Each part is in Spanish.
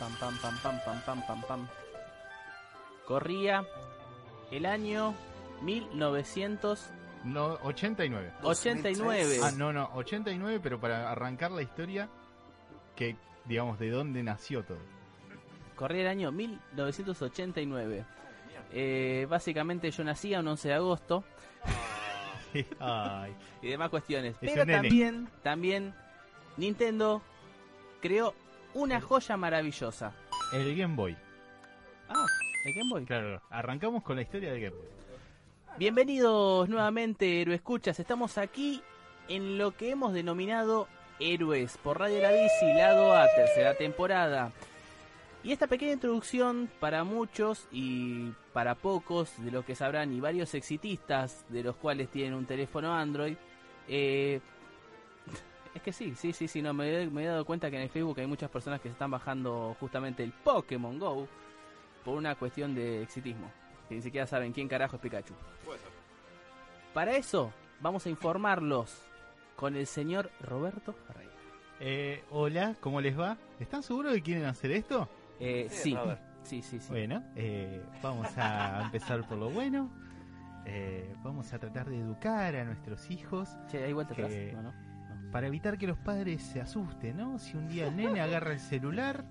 Pam, pam, pam, pam, pam, pam, pam, pam. Corría el año 1989. No, 89. Ah, no, no, 89, pero para arrancar la historia, que digamos, de dónde nació todo. Corría el año 1989. Eh, básicamente yo nacía un 11 de agosto. Ay. y demás cuestiones. Pero también, también Nintendo creó una joya maravillosa. El Game Boy. Ah, el Game Boy. Claro, arrancamos con la historia del Game Boy. Bienvenidos nuevamente, Héroe Escuchas. Estamos aquí en lo que hemos denominado Héroes por Radio La Bici, lado A, tercera temporada. Y esta pequeña introducción para muchos y para pocos de los que sabrán y varios exitistas de los cuales tienen un teléfono Android, eh, es que sí, sí, sí, sí, no, me, me, he dado cuenta que en el Facebook hay muchas personas que se están bajando justamente el Pokémon Go por una cuestión de exitismo. Que ni siquiera saben quién carajo es Pikachu. Para eso, vamos a informarlos con el señor Roberto Ferreira. Eh, hola, ¿cómo les va? ¿Están seguros de que quieren hacer esto? Eh, sí, sí, sí, sí, Bueno, eh, vamos a empezar por lo bueno. Eh, vamos a tratar de educar a nuestros hijos. Che, hay vuelta atrás. No, no para evitar que los padres se asusten, ¿no? Si un día el nene agarra el celular,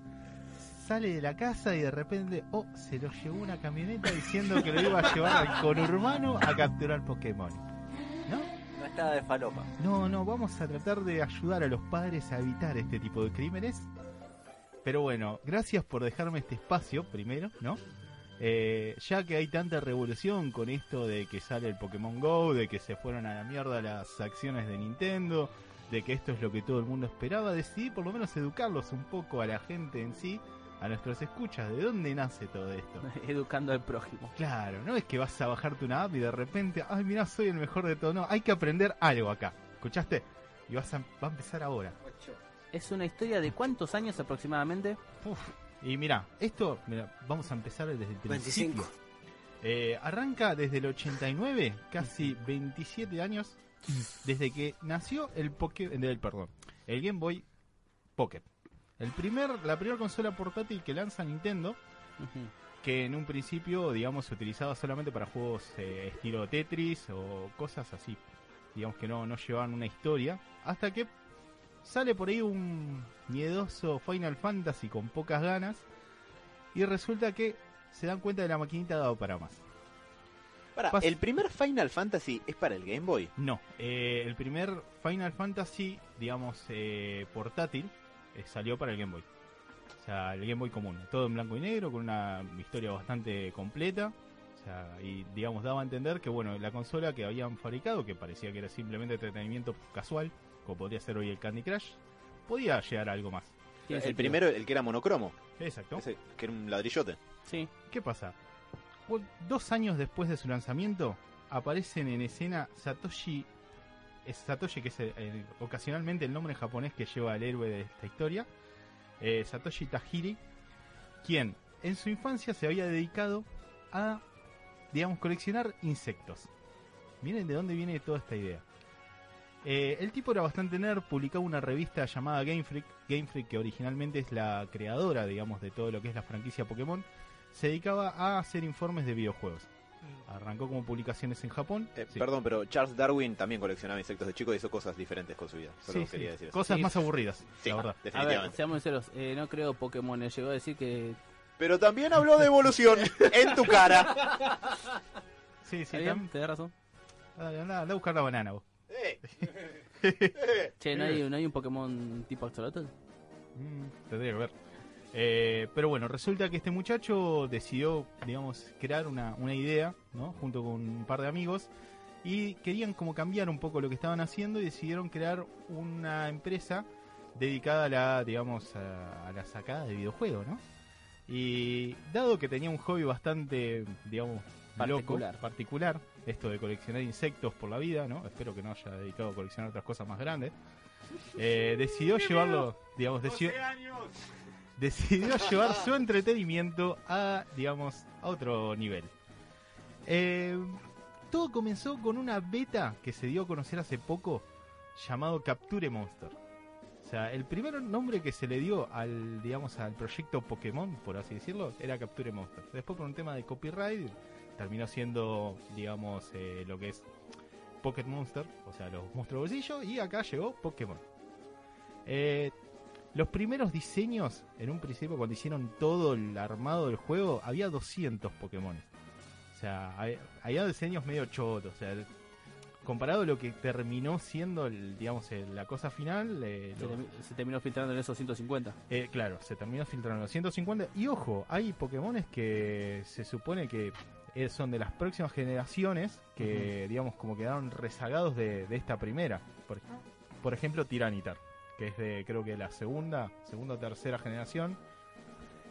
sale de la casa y de repente, oh, se lo llevó una camioneta diciendo que lo iba a llevar al conurbano a capturar Pokémon. ¿No? No estaba de falopa. No, no, vamos a tratar de ayudar a los padres a evitar este tipo de crímenes. Pero bueno, gracias por dejarme este espacio primero, ¿no? Eh, ya que hay tanta revolución con esto de que sale el Pokémon Go, de que se fueron a la mierda las acciones de Nintendo, de que esto es lo que todo el mundo esperaba, decidí por lo menos educarlos un poco a la gente en sí, a nuestros escuchas, de dónde nace todo esto. Educando al prójimo. Claro, no es que vas a bajarte una app y de repente, ay, mira, soy el mejor de todo. No, hay que aprender algo acá. ¿Escuchaste? Y vas a, va a empezar ahora. ¿Es una historia de cuántos años aproximadamente? y mira, esto, mira, vamos a empezar desde el principio. Eh, arranca desde el 89, casi 27 años desde que nació el Poké, el perdón, el Game Boy Pocket. El primer, la primera consola portátil que lanza Nintendo, que en un principio, digamos, se utilizaba solamente para juegos eh, estilo Tetris o cosas así. Digamos que no, no llevaban una historia. Hasta que sale por ahí un miedoso Final Fantasy con pocas ganas. Y resulta que se dan cuenta de la maquinita dado para más. ¿El primer Final Fantasy es para el Game Boy? No, eh, el primer Final Fantasy, digamos, eh, portátil, eh, salió para el Game Boy. O sea, el Game Boy común, todo en blanco y negro, con una historia bastante completa. O sea, y digamos, daba a entender que, bueno, la consola que habían fabricado, que parecía que era simplemente entretenimiento casual, como podría ser hoy el Candy Crush, podía llegar a algo más. El primero, el que era monocromo. Exacto. que era un ladrillote. Sí. ¿Qué pasa? Dos años después de su lanzamiento, aparecen en escena Satoshi. Satoshi, que es ocasionalmente el nombre japonés que lleva el héroe de esta historia. Eh, Satoshi Tajiri, quien en su infancia se había dedicado a, digamos, coleccionar insectos. Miren de dónde viene toda esta idea. Eh, el tipo era bastante nerd, publicaba una revista llamada Game Freak, Game Freak que originalmente es la creadora, digamos, de todo lo que es la franquicia Pokémon se dedicaba a hacer informes de videojuegos. Arrancó como publicaciones en Japón. Eh, perdón, pero Charles Darwin también coleccionaba insectos de chico y hizo cosas diferentes con su vida. Solo quería decir Cosas más aburridas, la verdad. A ver, seamos sinceros, eh, no creo Pokémon llegó a decir que... Pero también habló de evolución en tu cara. Sí, sí, te da razón. Anda, anda, a buscar la banana vos. Eh. che, ¿no hay, ¿no hay un Pokémon tipo Axolotl? Mm, tendría que ver. Eh, pero bueno, resulta que este muchacho decidió, digamos, crear una, una idea, ¿no? Junto con un par de amigos. Y querían como cambiar un poco lo que estaban haciendo y decidieron crear una empresa dedicada a la, digamos, a, la sacada de videojuegos, ¿no? Y dado que tenía un hobby bastante, digamos, particular. particular, esto de coleccionar insectos por la vida, ¿no? Espero que no haya dedicado a coleccionar otras cosas más grandes. Eh, decidió llevarlo, digamos, decidió, decidió llevar su entretenimiento a, digamos, a otro nivel. Eh, todo comenzó con una beta que se dio a conocer hace poco llamado Capture Monster. sea, el primer nombre que se le dio al, digamos, al proyecto Pokémon, por así decirlo, era Capture Monsters. Después por un tema de copyright terminó siendo, digamos, eh, lo que es Pocket Monster, o sea, los monstruos bolsillo, y acá llegó Pokémon. Eh, los primeros diseños, en un principio, cuando hicieron todo el armado del juego, había 200 Pokémon. O sea, hay- había diseños medio chotos. O sea, comparado a lo que terminó siendo, el, digamos, el- la cosa final, eh, Se, terminó filtrando en esos 150. eh, claro, se terminó filtrando los 150. Y ojo, hay Pokémones que se supone que eh, son de las próximas generaciones que, digamos, como quedaron rezagados de, de esta primera. Por, por ejemplo, Tiranitar, que es de, creo que la segunda, segunda o tercera generación.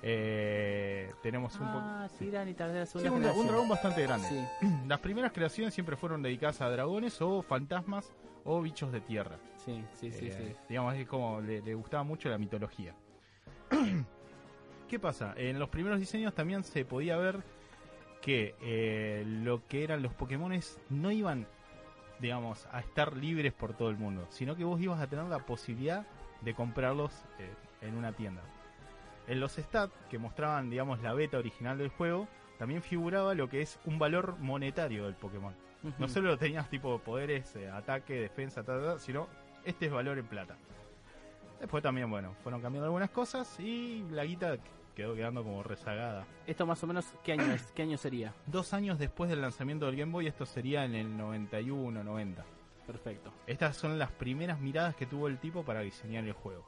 Eh, tenemos un poco. Ah, sí, Dani, tal vez la Sí, segunda un, un generación. dragón bastante grande. Sí, Las primeras creaciones siempre fueron dedicadas a dragones o fantasmas o bichos de tierra. sí, sí, sí. Eh, sí. Digamos, es como le, le gustaba mucho la mitología. ¿Qué pasa? En los primeros diseños también se podía ver que eh, lo que eran los Pokémones no iban, digamos, a estar libres por todo el mundo, sino que vos ibas a tener la posibilidad de comprarlos eh, en una tienda. En los stats que mostraban, digamos, la beta original del juego, también figuraba lo que es un valor monetario del Pokémon. No solo tenías tipo poderes, eh, ataque, defensa, ta, ta, ta, sino este es valor en plata. Después también, bueno, fueron cambiando algunas cosas y la guita quedó quedando como rezagada. Esto más o menos, ¿qué año es? ¿Qué año sería? Dos años después del lanzamiento del Game Boy, esto sería en el 91, 90. Perfecto. Estas son las primeras miradas que tuvo el tipo para diseñar el juego.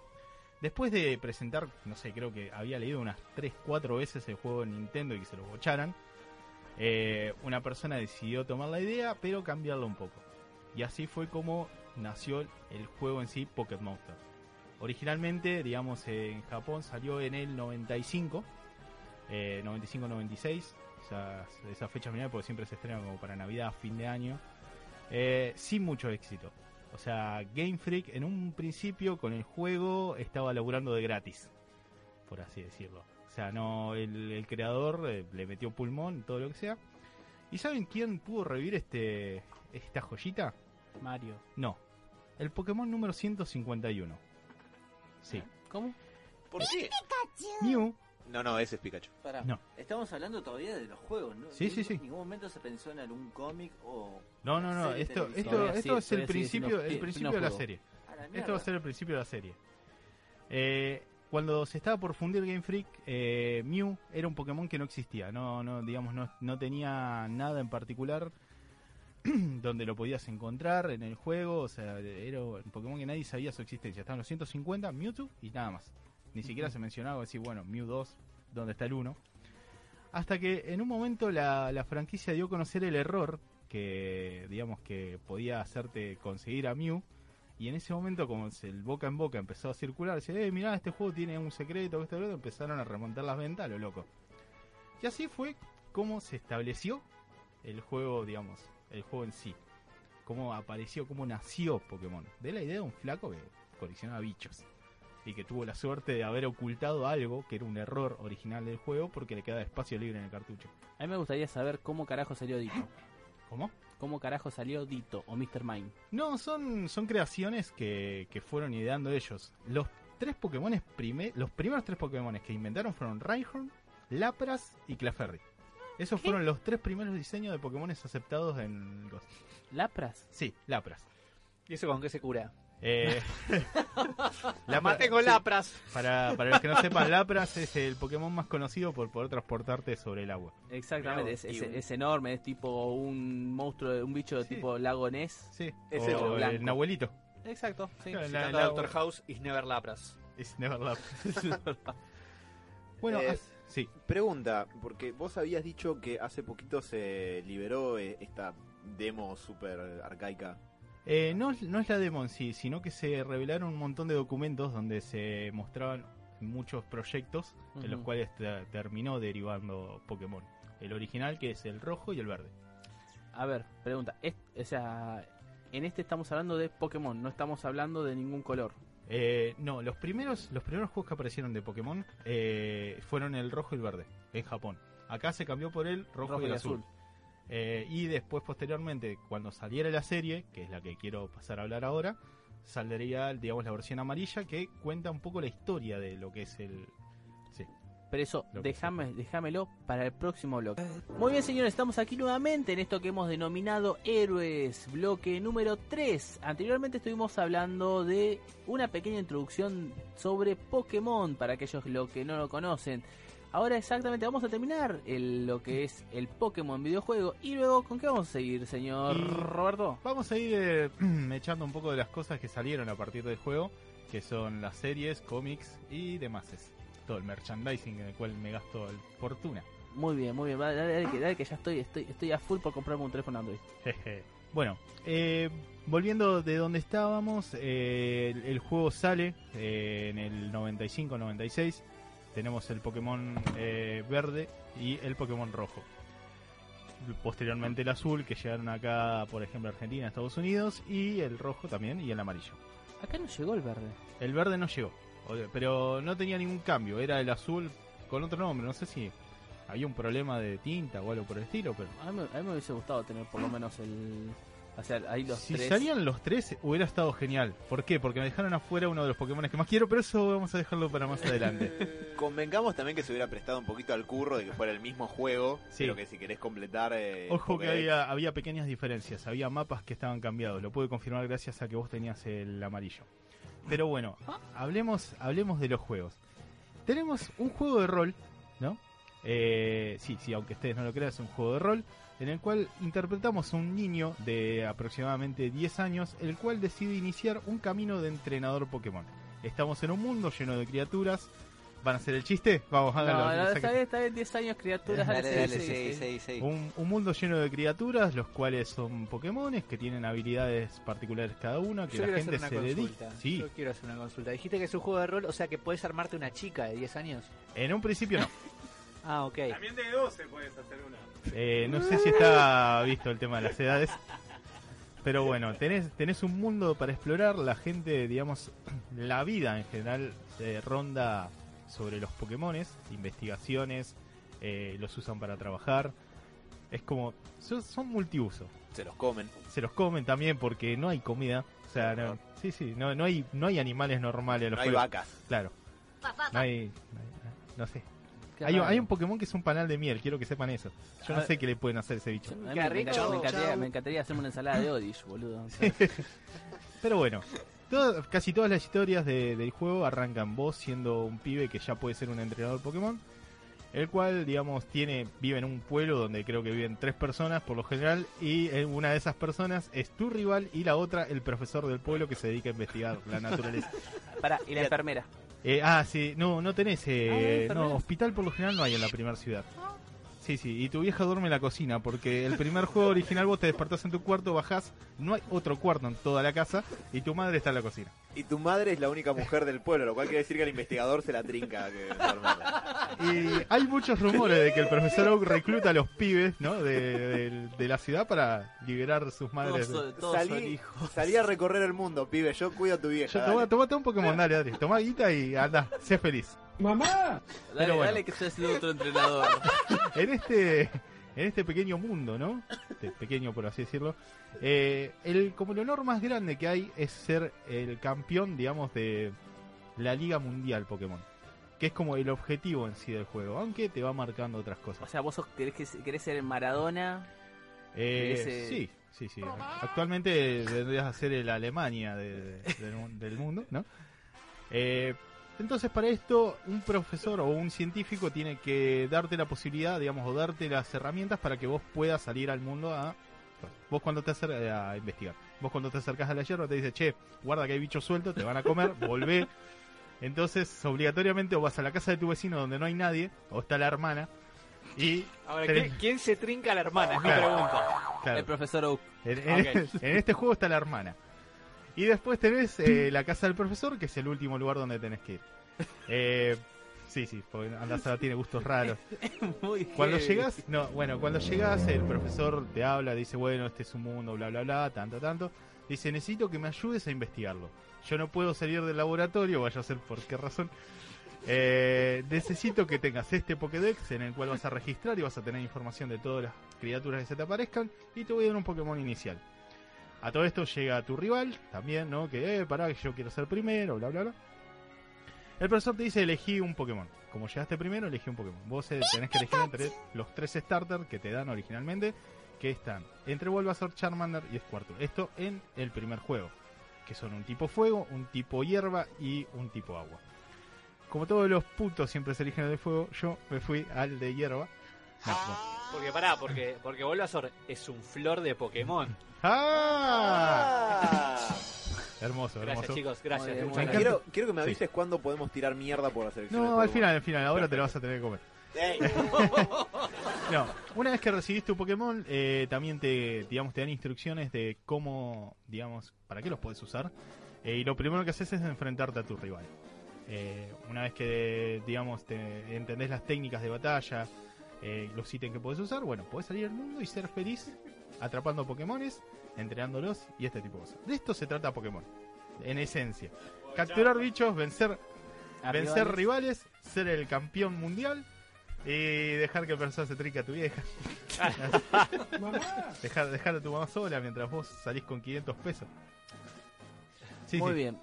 Después de presentar, no sé, creo que había leído unas 3, 4 veces el juego en Nintendo y que se lo bocharan, eh, una persona decidió tomar la idea, pero cambiarlo un poco. Y así fue como nació el juego en sí, Pocket Monster. Originalmente, digamos, en Japón salió en el 95, eh, 95-96, esas, esas fechas finales porque siempre se estrenan como para Navidad, fin de año, eh, sin mucho éxito. O sea, Game Freak en un principio con el juego estaba laburando de gratis, por así decirlo. O sea, no el, el creador eh, le metió pulmón, todo lo que sea. ¿Y saben quién pudo revivir este esta joyita? Mario. No, el Pokémon número 151. Sí, ¿Cómo? ¿Por qué? Mew. No, no, ese es Pikachu. Pará, No. estamos hablando todavía de los juegos, ¿no? Sí, sí, sí. En ningún momento se pensó en algún cómic o... No, no, no, esto, esto, Todavía esto sí, es el principio, el pi- principio de la serie. La Esto va a ser el principio de la serie. Eh, cuando se estaba por fundir Game Freak, eh, Mew era un Pokémon que no existía. No, no, digamos, no, no tenía nada en particular donde lo podías encontrar en el juego. O sea, era un Pokémon que nadie sabía su existencia. Estaban los 150, Mewtwo y nada más. Ni siquiera se mencionaba decir, bueno, Mew 2, ¿dónde está el 1? Hasta que en un momento la, la franquicia dio a conocer el error que, digamos, que podía hacerte conseguir a Mew. Y en ese momento, como el boca en boca empezó a circular, dice, eh, mirá, este juego tiene un secreto, esto, lo otro", empezaron a remontar las ventas a lo loco. Y así fue como se estableció el juego, digamos, el juego en sí. Cómo apareció, cómo nació Pokémon. De la idea de un flaco que coleccionaba bichos. Y que tuvo la suerte de haber ocultado algo que era un error original del juego porque le quedaba espacio libre en el cartucho. A mí me gustaría saber cómo carajo salió Dito. ¿Cómo? ¿Cómo carajo salió Dito o Mr. Mime? No, son, son creaciones que, que fueron ideando ellos. Los tres Pokémon los primeros tres Pokémon que inventaron fueron Rhyhorn, Lapras y Clefairy. Esos fueron los tres primeros diseños de Pokémon aceptados en Ghost. ¿Lapras? Sí, Lapras. ¿Y eso con qué se cura? Eh, La maté con sí, lapras. Para, para los que no sepan, Lapras es el Pokémon más conocido por poder transportarte sobre el agua. Exactamente, es, enorme, es tipo un monstruo, un bicho de Sí. tipo lago Ness. Sí, Es o el el Nahuelito. Exacto, sí. Claro, la- la- Doctor House is never lapras. It's never Lapras. bueno, Eh, as- sí. Pregunta, porque vos habías dicho que hace poquito se liberó eh, esta demo super arcaica. Eh, no, no es la demo en sí, sino que se revelaron un montón de documentos donde se mostraban muchos proyectos en los cuales te- terminó derivando Pokémon. El original que es el rojo y el verde. A ver, pregunta, es- o sea, en este estamos hablando de Pokémon, no estamos hablando de ningún color. Eh, no, los primeros, los primeros juegos que aparecieron de Pokémon eh, fueron el rojo y el verde en Japón. Acá se cambió por el rojo, y el azul. Eh, y después, posteriormente, cuando saliera la serie, que es la que quiero pasar a hablar ahora, saldría, digamos, la versión amarilla que cuenta un poco la historia de lo que es el... Pero eso, déjame, déjamelo para el próximo bloque. Muy bien, señores, estamos aquí nuevamente en esto que hemos denominado Héroes, bloque número 3. Anteriormente estuvimos hablando de una pequeña introducción sobre Pokémon, para aquellos lo que no lo conocen. Ahora exactamente vamos a terminar el- lo que es el Pokémon videojuego. Y luego, ¿con qué vamos a seguir, señor Y- Roberto? Vamos a ir eh, echando un poco de las cosas que salieron a partir del juego, que son las series, cómics y demás. Todo el merchandising en el cual me gasto fortuna. Muy bien, muy bien. Dale, dale, que, dale que ya estoy, estoy, estoy a full por comprarme un teléfono Android. Jeje. bueno, eh, volviendo de donde estábamos, eh, el, el juego sale eh, en el 95-96. Tenemos el Pokémon eh, verde y el Pokémon rojo. Posteriormente el azul, que llegaron acá, por ejemplo, Argentina, Estados Unidos, y el rojo también, y el amarillo. Acá no llegó el verde. El verde no llegó, pero no tenía ningún cambio, era el azul con otro nombre, no sé si había un problema de tinta o algo por el estilo, pero... A mí, me- a mí me hubiese gustado tener por lo menos el. O sea, ahí los si tres. salían los tres hubiera estado genial. ¿Por qué? Porque me dejaron afuera uno de los Pokémon que más quiero, pero eso vamos a dejarlo para más adelante. Convengamos también que se hubiera prestado un poquito al curro de que fuera el mismo juego, Sí. pero que si querés completar... eh, Ojo que había, había pequeñas diferencias, había mapas que estaban cambiados, lo pude confirmar gracias a que vos tenías el amarillo. Pero bueno, hablemos, hablemos de los juegos. Tenemos un juego de rol, ¿no? Eh, sí, sí, aunque ustedes no lo crean, es un juego de rol en el cual interpretamos a un niño de aproximadamente 10 años, el cual decide iniciar un camino de entrenador Pokémon. Estamos en un mundo lleno de criaturas. ¿Van a hacer el chiste? Vamos, No, háganlo. no, saquen- está bien, está bien, 10 años, criaturas. Dale, dale, dale, sí, sí, sí, sí. sí, sí. Un, un mundo lleno de criaturas, los cuales son Pokémones que tienen habilidades particulares cada uno, que Yo la quiero gente hacer se una dedica. consulta. Sí, Yo quiero hacer una consulta. Dijiste que es un juego de rol, o sea que puedes armarte una chica de 10 años. en un principio no. Ah, ok. También de 12 puedes hacer una. Eh, no sé si está visto el tema de las edades. Pero bueno, tenés, tenés un mundo para explorar. La gente, digamos, la vida en general se ronda sobre los Pokémones, investigaciones, eh, los usan para trabajar. Es como, son, son multiuso. Se los comen. se los comen también porque no hay comida. O sea, no, sí, sí, no, no hay no hay animales normales. los No hay vacas. Claro. No hay, no hay- no sé. Hay, hay un Pokémon que es un panal de miel, quiero que sepan eso. Yo no sé qué le pueden hacer a ese bicho. Me, encantaría, me, encantaría, Chau. me encantaría hacerme una ensalada de Odish, boludo. Pero bueno, todas- casi todas las historias de- del juego arrancan vos siendo un pibe que ya puede ser un entrenador Pokémon. El cual, digamos, tiene vive en un pueblo donde creo que viven tres personas por lo general. Y eh, una de esas personas es tu rival y la otra el profesor del pueblo que se dedica a investigar la naturaleza. Pará, y la enfermera. Eh, ah, sí, no, no tenés. Ah, ¿no hay Eh, enfermeras? no, hospital por lo general no hay en la primera ciudad. Sí, sí, y tu vieja duerme en la cocina, porque el primer juego original vos te despertás en tu cuarto, bajás, no hay otro cuarto en toda la casa, y tu madre está en la cocina. Y tu madre es la única mujer del pueblo, lo cual quiere decir que el investigador se la trinca. Que. Y hay muchos rumores de que el profesor Oak recluta a los pibes, ¿no? De, de- de la ciudad para liberar sus madres. Todos, todos son Salí, hijos. salí a recorrer el mundo, pibe. Yo cuido a tu vieja. Yo, dale. toma, tomate un Pokémon, dale, Adri. Toma guita y anda, sé feliz. Dale, Pero bueno. dale que soy el otro entrenador. en este en este pequeño mundo, ¿no? Este pequeño por así decirlo. eh, el como el honor más grande que hay es ser el campeón, digamos, de la Liga Mundial Pokémon. Que es como el objetivo en sí del juego, aunque te va marcando otras O cosas. sea, vos sos- querés, que- querés ser Maradona. Eh, Sí, sí, sí. Actualmente vendrías a ser el Alemania de- de- del, del mundo, ¿no? Eh, entonces para esto un profesor o un científico tiene que darte la posibilidad, digamos, o darte las herramientas para que vos puedas salir al mundo a... Vos cuando te acer- a investigar, vos cuando te acercas a la hierba te dice, che, guarda que hay bichos sueltos, te van a comer, volvé. Entonces obligatoriamente o vas a la casa de tu vecino donde no hay nadie, o está la hermana, y... Ahora, Tenés- ¿quién, se trinca a la hermana? Es mi pregunta. claro, El profesor Oak. En, en- Ok. en este juego está la hermana. Y después tenés eh, la casa del profesor, que es el último lugar donde tenés que ir. Eh, sí, sí, porque Andazada tiene gustos raros. Muy Cuando llegas, no, bueno, cuando llegas el profesor te habla, dice, bueno, este es un mundo, bla, bla, bla, tanto, tanto. Dice, necesito que me ayudes a investigarlo. Yo no puedo salir del laboratorio, vaya a ser por qué razón. Eh, necesito que tengas este Pokédex en el cual vas a registrar y vas a tener información de todas las criaturas que se te aparezcan y te voy a dar un Pokémon inicial. A todo esto llega tu rival también, ¿no? Que, eh, pará, que yo quiero ser primero, bla, bla, bla. El profesor te dice elegí un Pokémon. Como llegaste primero, elegí un Pokémon. Vos eh, tenés que elegir entre los tres starters que te dan originalmente, que están entre Bulbasaur, Charmander y Squirtle. Esto en el primer juego, que son un tipo fuego, un tipo hierba y un tipo agua. Como todos los putos siempre se eligen el de fuego, yo me fui al de hierba. No, bueno. Porque pará, porque, porque Bulbasaur es un flor de Pokémon. ¡Ah! Hermoso, Gracias hermoso. chicos, gracias. Muy bien, gracias. Quiero, quiero que me avises cuándo podemos tirar mierda por la selección. No, al final, al final, ahora te lo vas a tener que comer. No, una vez que recibís tu Pokémon, eh, también te, digamos, te dan instrucciones de cómo, digamos, para qué los puedes usar. Eh, y lo primero que haces es enfrentarte a tu rival. Eh, una vez que, digamos, te entendés las técnicas de batalla, eh, los ítems que puedes usar, bueno, puedes salir al mundo y ser feliz atrapando Pokémones, entrenándolos y este tipo de cosas. De esto se trata Pokémon, en esencia. Capturar bichos, vencer A vencer rivales, ser el campeón mundial y dejar que el personaje se trinque a tu vieja. dejar, dejar a tu mamá sola mientras vos salís con 500 pesos. Sí, Muy sí. bien.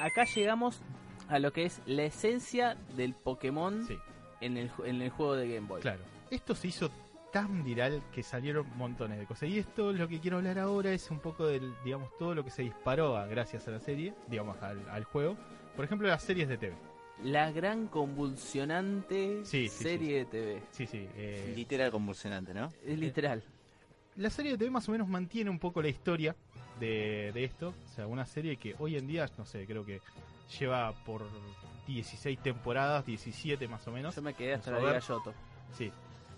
Acá llegamos a lo que es la esencia del Pokémon Sí, en, el, en el juego de Game Boy. claro. Esto se hizo tan viral que salieron montones de cosas. Y esto lo que quiero hablar ahora es un poco del, digamos, todo lo que se disparó a- gracias a la serie, digamos, al, al juego. Por ejemplo, las series de TV. La gran convulsionante Sí, sí, serie de TV. Sí, sí. eh, Literal convulsionante, ¿no? Es literal. la serie de TV más o menos mantiene un poco la historia de, de esto. O sea, una serie que hoy en día, no sé, creo que lleva por 16 temporadas, 17 más o menos. Yo me quedé hasta la Liga. Yoto. Sí.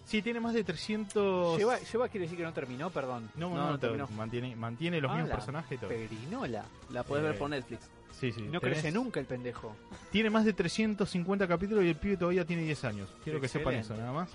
Sí, tiene más de 300... Lleva, lleva quiere decir que no terminó, perdón. No, No, no, no terminó. mantiene, mantiene los Ah, mismos la personajes y todo. Perinola. La podés Eh, ver por Netflix. Sí, sí. No tenés- crece nunca el pendejo. Tiene más de 350 capítulos y el pibe todavía tiene 10 años. Quiero que sepan eso, nada más.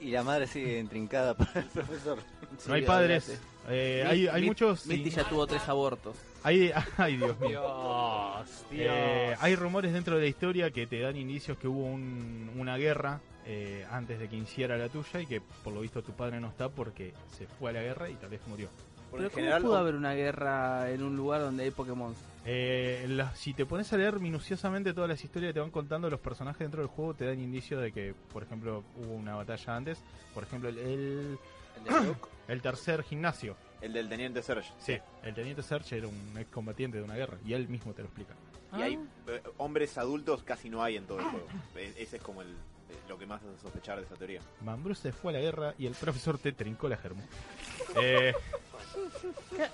Y la madre sigue intrincada para el profesor. Sí, no hay padres. eh, Mi- hay, hay Mi- muchos... Misty sí. ya tuvo tres abortos. Hay, ay, Dios mío. Dios, Dios. Eh, hay rumores dentro de la historia que te dan indicios que hubo un- una guerra eh, antes de que iniciara la tuya y que por lo visto tu padre no está porque se fue a la guerra y tal vez murió. Porque Pero ¿cómo general, pudo haber una guerra en un lugar donde hay Pokémon? Eh, la- si te pones a leer minuciosamente todas las historias que te van contando los personajes dentro del juego, te dan indicios de que, por ejemplo, hubo una batalla antes. Por ejemplo, el, el, tercer gimnasio. el del teniente Serge. Sí, el teniente Serge era un excombatiente de una guerra y él mismo te lo explica. Y hay eh, hombres adultos casi no hay en todo el juego. E- Ese es como el, lo que más hace sospechar de esa teoría. Mambrú se fue a la guerra y el profesor te trincó la germo. Eh,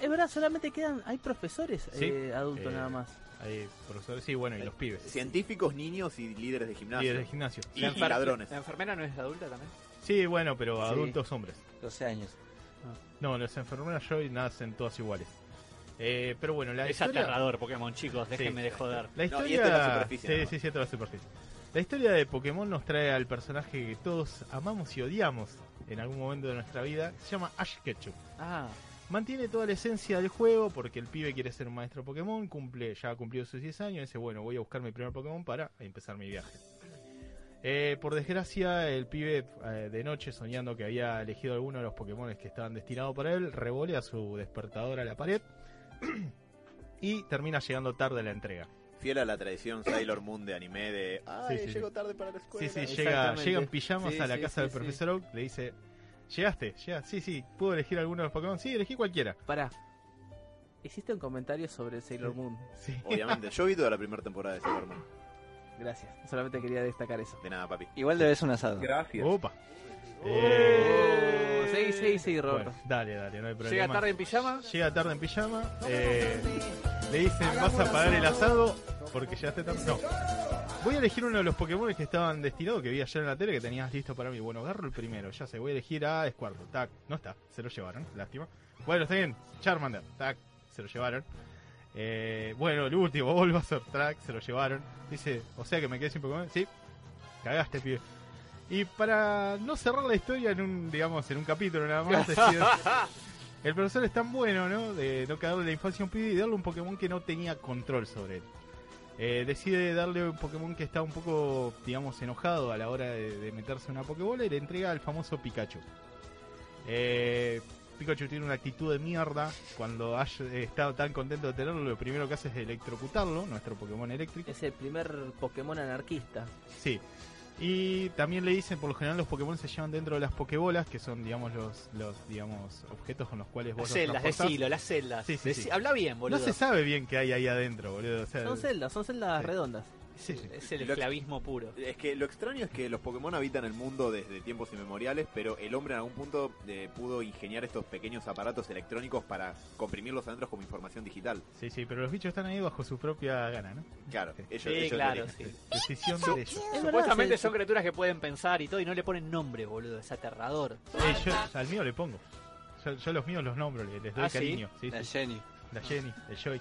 Es verdad, solamente quedan. Hay profesores Sí. eh, adultos Eh, nada más. hay profesores, sí, bueno, y los pibes. Científicos, niños y líderes de gimnasio. Líderes de gimnasio. Y, y ladrones. ¿La enfermera no es adulta también? Sí, bueno, pero Sí. adultos hombres. 12 años. No, las enfermeras Joy nacen todas iguales. Eh, pero bueno, la es historia... aterrador Pokémon, chicos. Déjenme de joder. La No, historia... y esta es la superficie, Sí, nada más. sí, sí, esta es la superficie. La historia de Pokémon nos trae al personaje que todos amamos y odiamos en algún momento de nuestra vida. Se llama Ash Ketchum. Ah, Mantiene toda la esencia del juego porque el pibe quiere ser un maestro Pokémon, cumple, ya ha cumplido sus 10 años y dice, bueno, voy a buscar mi primer Pokémon para empezar mi viaje. Eh, por desgracia, el pibe eh, de noche, soñando que había elegido alguno de los Pokémon que estaban destinados para él, revolea su despertador a la pared y termina llegando tarde a la entrega. Fiel a la tradición Sailor Moon de anime de. ¡Ay, Sí, sí, llego sí. tarde para la escuela! Sí, sí, llega, en pijamas Sí, a la sí, casa sí, del sí. profesor Oak, le dice, ¿llegaste? ¿Llega? Sí, sí, ¿puedo elegir alguno de los Pokémon? Sí, elegí cualquiera. pará. Hiciste un comentario sobre Sailor Moon. Sí. Obviamente, yo vi toda la primera temporada de Sailor Moon. Gracias. Solamente quería destacar eso. De nada, papi. Igual debes un asado. Gracias. Opa. Oh, Eh, sí, sí, sí, Roberto. bueno, dale, dale, no hay problema. Llega tarde en pijama. Llega tarde en pijama. eh, le dicen, vas a pagar el asado porque llegaste tarde. No. Voy a elegir uno de los Pokémon que estaban destinados, que vi ayer en la tele, que tenías listo para mí. Bueno, agarro el primero, ya sé, voy a elegir a Squirtle. Tac, no está, se lo llevaron, lástima. Bueno, está bien, Charmander, tac, se lo llevaron. Eh, bueno, el último, Bulbasaur, tac, se lo llevaron. Dice, o sea que me quedé sin Pokémon. Sí, cagaste, pibe. Y para no cerrar la historia en un, digamos, en un capítulo nada más, decir, el profesor es tan bueno, ¿no? De no cagarle la infancia a un pibe y darle un Pokémon que no tenía control sobre él. Eh, decide darle un Pokémon que está un poco, digamos, enojado a la hora de, de meterse en una Pokébola y le entrega al famoso Pikachu. Eh, Pikachu tiene una actitud de mierda. Cuando Ash eh, está tan contento de tenerlo, lo primero que hace es electrocutarlo, nuestro Pokémon eléctrico. Es el primer Pokémon anarquista. Sí. Y también le dicen, por lo general los Pokémon se llevan dentro de las Pokébolas, que son, digamos, los, los digamos, objetos con los cuales vos Las los celdas, decilo, las celdas. Sí, sí, sí. Habla bien, No boludo. se sabe bien qué hay ahí adentro, boludo. O sea, Son celdas, son celdas Sí. redondas. Sí. Es el esclavismo puro. Es que lo extraño es que los Pokémon habitan el mundo desde tiempos inmemoriales, pero el hombre en algún punto eh, pudo ingeniar estos pequeños aparatos electrónicos para comprimirlos adentro como información digital. Sí, sí, pero los bichos están ahí bajo su propia gana, ¿no? Claro, Sí. ellos, Sí, ellos lo claro, sí. Decisión de ellos. Supuestamente son criaturas que pueden pensar y todo y no le ponen nombre, boludo. Es aterrador. Eh, yo al mío le pongo. Yo, yo los míos los nombro, le- les doy ¿Ah, sí? cariño. Sí, La sí. Jenny. La Jenny, el Joy.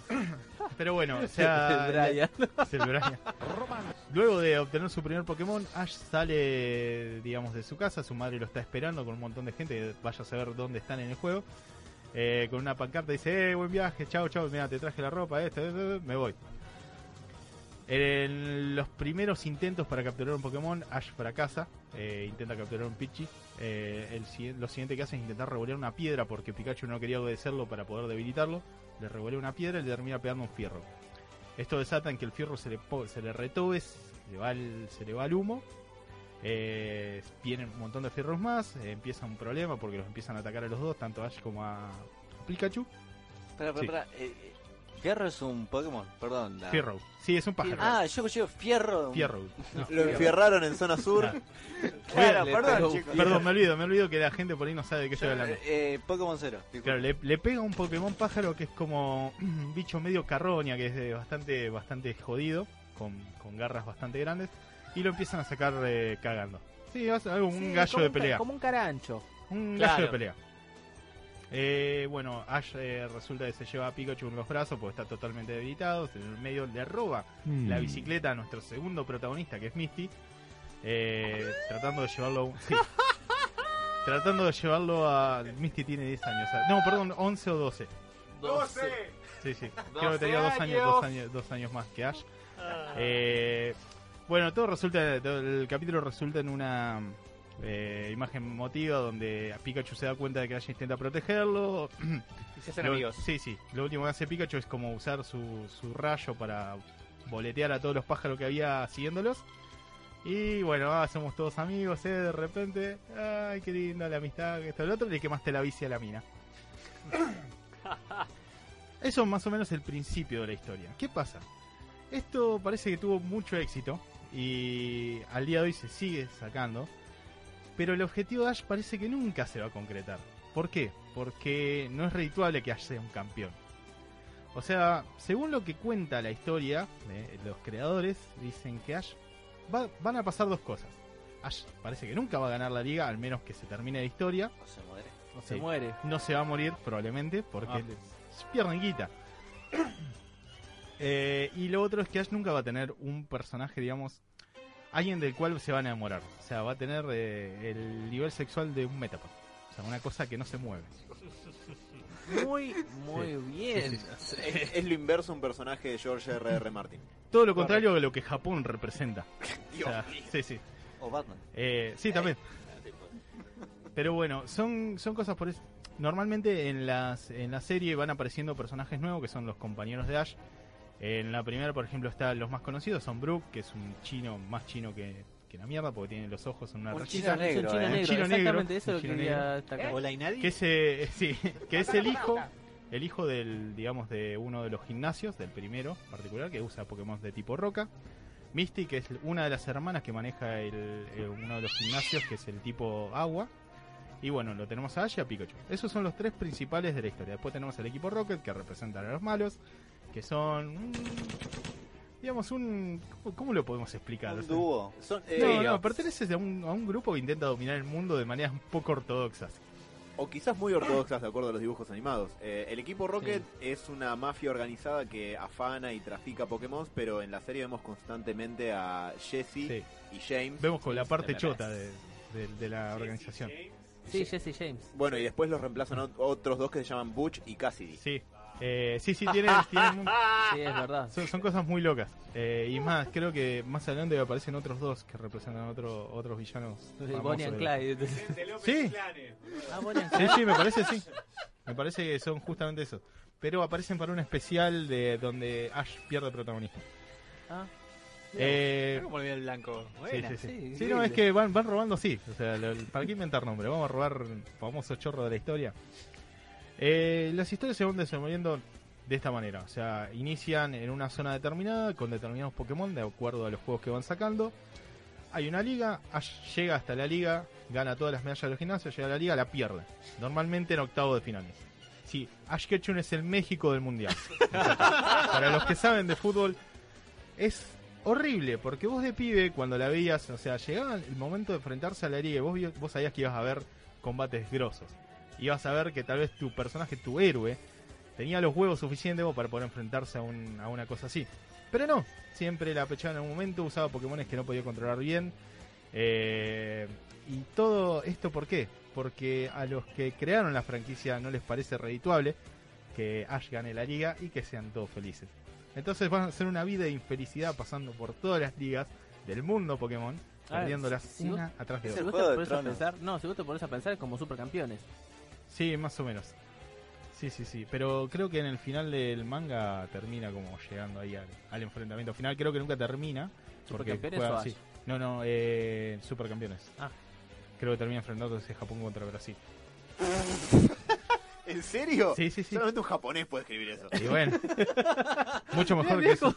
Pero bueno, o sea. El Brian. es el Brian. Luego de obtener su primer Pokémon, Ash sale, digamos, de su casa. Su madre lo está esperando con un montón de gente vaya a saber dónde están en el juego. Eh, con una pancarta dice: Eh, buen viaje, chao, chao. Mira, te traje la ropa, esto, esto, esto, me voy. En los primeros intentos para capturar un Pokémon, Ash fracasa. eh, intenta capturar un. Eh, el, lo siguiente que hace es intentar revolear una piedra porque Pikachu no quería obedecerlo para poder debilitarlo. Le revolea una piedra y le termina pegando un fierro. Esto desata en que el fierro se le, se le retobe, se le va el, se le va el humo. Eh, vienen un montón de fierros más. eh, empieza un problema porque los empiezan a atacar a los dos, tanto a Ash como a Pikachu. Espera, espera, Sí. espera. Fierro es un Pokémon, perdón. la- Fierro. Sí, es un pájaro. Ah, yo escuché Fierro. Fierro. No, Lo enfierraron en zona sur. Claro, Le perdón, chicos. Perdón, me olvido, me olvido que la gente por ahí no sabe de qué estoy Yo, hablando. eh, eh, Pokémon Cero. Claro, le, le pega un Pokémon pájaro que es como un bicho medio carroña, que es de bastante bastante jodido, con, con garras bastante grandes, y lo empiezan a sacar eh, cagando. Sí, es algo, un Sí, gallo como de pelea. Como un carancho. Un Claro. gallo de pelea. Eh, bueno, Ash eh, resulta que se lleva a Pikachu en los brazos porque está totalmente debilitado. En el medio le roba la bicicleta a nuestro segundo protagonista, que es Misty. eh, tratando de llevarlo a un- sí. tratando de llevarlo a. Misty tiene 10 años. ah, No, perdón, 11 o 12. ¡12! Sí, sí. Creo que tenía dos años, dos años, dos años más que Ash. Eh, bueno, todo resulta, todo el capítulo resulta en una eh, imagen emotiva donde Pikachu se da cuenta de que Ash intenta protegerlo. Y se hacen Lo- amigos. Sí, sí. Lo último que hace Pikachu es como usar su, su rayo para boletear a todos los pájaros que había siguiéndolos. Y bueno, ah, somos todos amigos, ¿eh? De repente, ay, qué linda la amistad, que esto, el otro, le quemaste la bici a la mina. Eso más o menos es el principio de la historia. ¿Qué pasa? Esto parece que tuvo mucho éxito y al día de hoy se sigue sacando. Pero el objetivo de Ash parece que nunca se va a concretar. ¿Por qué? Porque no es redituable que Ash sea un campeón. O sea, según lo que cuenta la historia, eh, los creadores dicen que Ash va- van a pasar dos cosas. Ash parece que nunca va a ganar la liga, al menos que se termine la historia. O se muere. No se Sí. muere. No se va a morir probablemente porque Ah. es pierden guita. Eh, y lo otro es que Ash nunca va a tener un personaje, digamos, alguien del cual se va a enamorar. O sea, va a tener eh, el nivel sexual de un Metapod. O sea, una cosa que no se mueve. Muy, muy bien. Sí, es, es lo inverso a un personaje de George R.R. Martin. Todo lo contrario de lo que Japón representa. O Dios sea, mío. sí, sí. O Batman. Eh, sí, también. Pero bueno, son, son cosas por eso. Normalmente en, las, en la serie van apareciendo personajes nuevos que son los compañeros de Ash. En la primera, por ejemplo, está los más conocidos, son Brook, que es un chino más chino que, que la mierda porque tiene los ojos en una Un chino Es un negro, chino eh. negro, Chino negro, exactamente eso un lo que quería destacar. Hola y nadie. Que es, eh, sí, que es el hijo, el hijo del, digamos, de uno de los gimnasios, del primero en particular, que usa Pokémon de tipo roca. Misty, que es una de las hermanas que maneja el, eh, uno de los gimnasios, que es el tipo agua. Y bueno, lo tenemos a Ash y a Pikachu. Esos son los tres principales de la historia. Después tenemos el equipo Rocket, que representan a los malos, que son... un- digamos, un... ¿Cómo, lo podemos explicar? Un dúo. Son, eh, no, no, perteneces a un, a un grupo que intenta dominar el mundo de maneras un poco ortodoxas. O quizás muy ortodoxas de acuerdo a los dibujos animados. Eh, el equipo Rocket es una mafia organizada que afana y trafica Pokémon, pero en la serie vemos constantemente a Jesse Sí. y James. Vemos con la parte chota de, de- de la organización. Sí, Jesse James. Bueno, y después los reemplazan ot- otros dos que se llaman Butch y Cassidy. Sí, Eh, sí, sí, tiene, tiene mu- Sí, es verdad. son, son cosas muy locas. Eh, y más, creo que más adelante aparecen otros dos que representan otro, otros villanos. famosos Bonnie and de- Clyde. De López Sí. Clanes. Ah, Bonnie and Sí, sí, me parece, sí. Me parece que son justamente eso. Pero aparecen para un especial de donde Ash pierde protagonismo. Ah, Eh, Como el el blanco. Sí, Buena. sí, sí. sí, Sí, no, es que van, van robando, sí. O sea, lo- ¿para qué inventar nombre? Vamos a robar famoso chorro de la historia. Eh, las historias se van desenvolviendo de esta manera. O sea, inician en una zona determinada con determinados Pokémon de acuerdo a los juegos que van sacando. Hay una liga, Ash llega hasta la liga, gana todas las medallas de los gimnasios, llega a la liga, la pierde. Normalmente en octavo de finales. Sí, Ash Ketchum es el México del mundial. Para los que saben de fútbol, es horrible, porque vos de pibe, cuando la veías, o sea, llegaba el momento de enfrentarse a la liga y vos, vos sabías que ibas a ver combates grosos. Ibas a ver que tal vez tu personaje, tu héroe, tenía los huevos suficientes para poder enfrentarse a, un- a una cosa así. Pero no, siempre la pechaba en un momento, usaba Pokémones que no podía controlar bien. eh, y todo esto, ¿por qué? Porque a los que crearon la franquicia no les parece redituable que Ash gane la liga y que sean todos felices. Entonces van a hacer una vida de infelicidad pasando por todas las ligas del mundo Pokémon, perdiéndolas si una atrás de si otra. vos Juego te de pones a Tronos. pensar, no, si vos te pones a pensar es como supercampeones. Sí, más o menos. Sí, sí, sí. Pero creo que en el final del manga termina como llegando ahí al, al enfrentamiento final. Creo que nunca termina. Porque ¿Supercampeones juega o? No, no, eh, supercampeones. Ah. Creo que termina enfrentándose Japón contra Brasil. ¿En serio? Sí, sí, sí. Solamente un japonés puede escribir eso. Y bueno. mucho mejor que eso.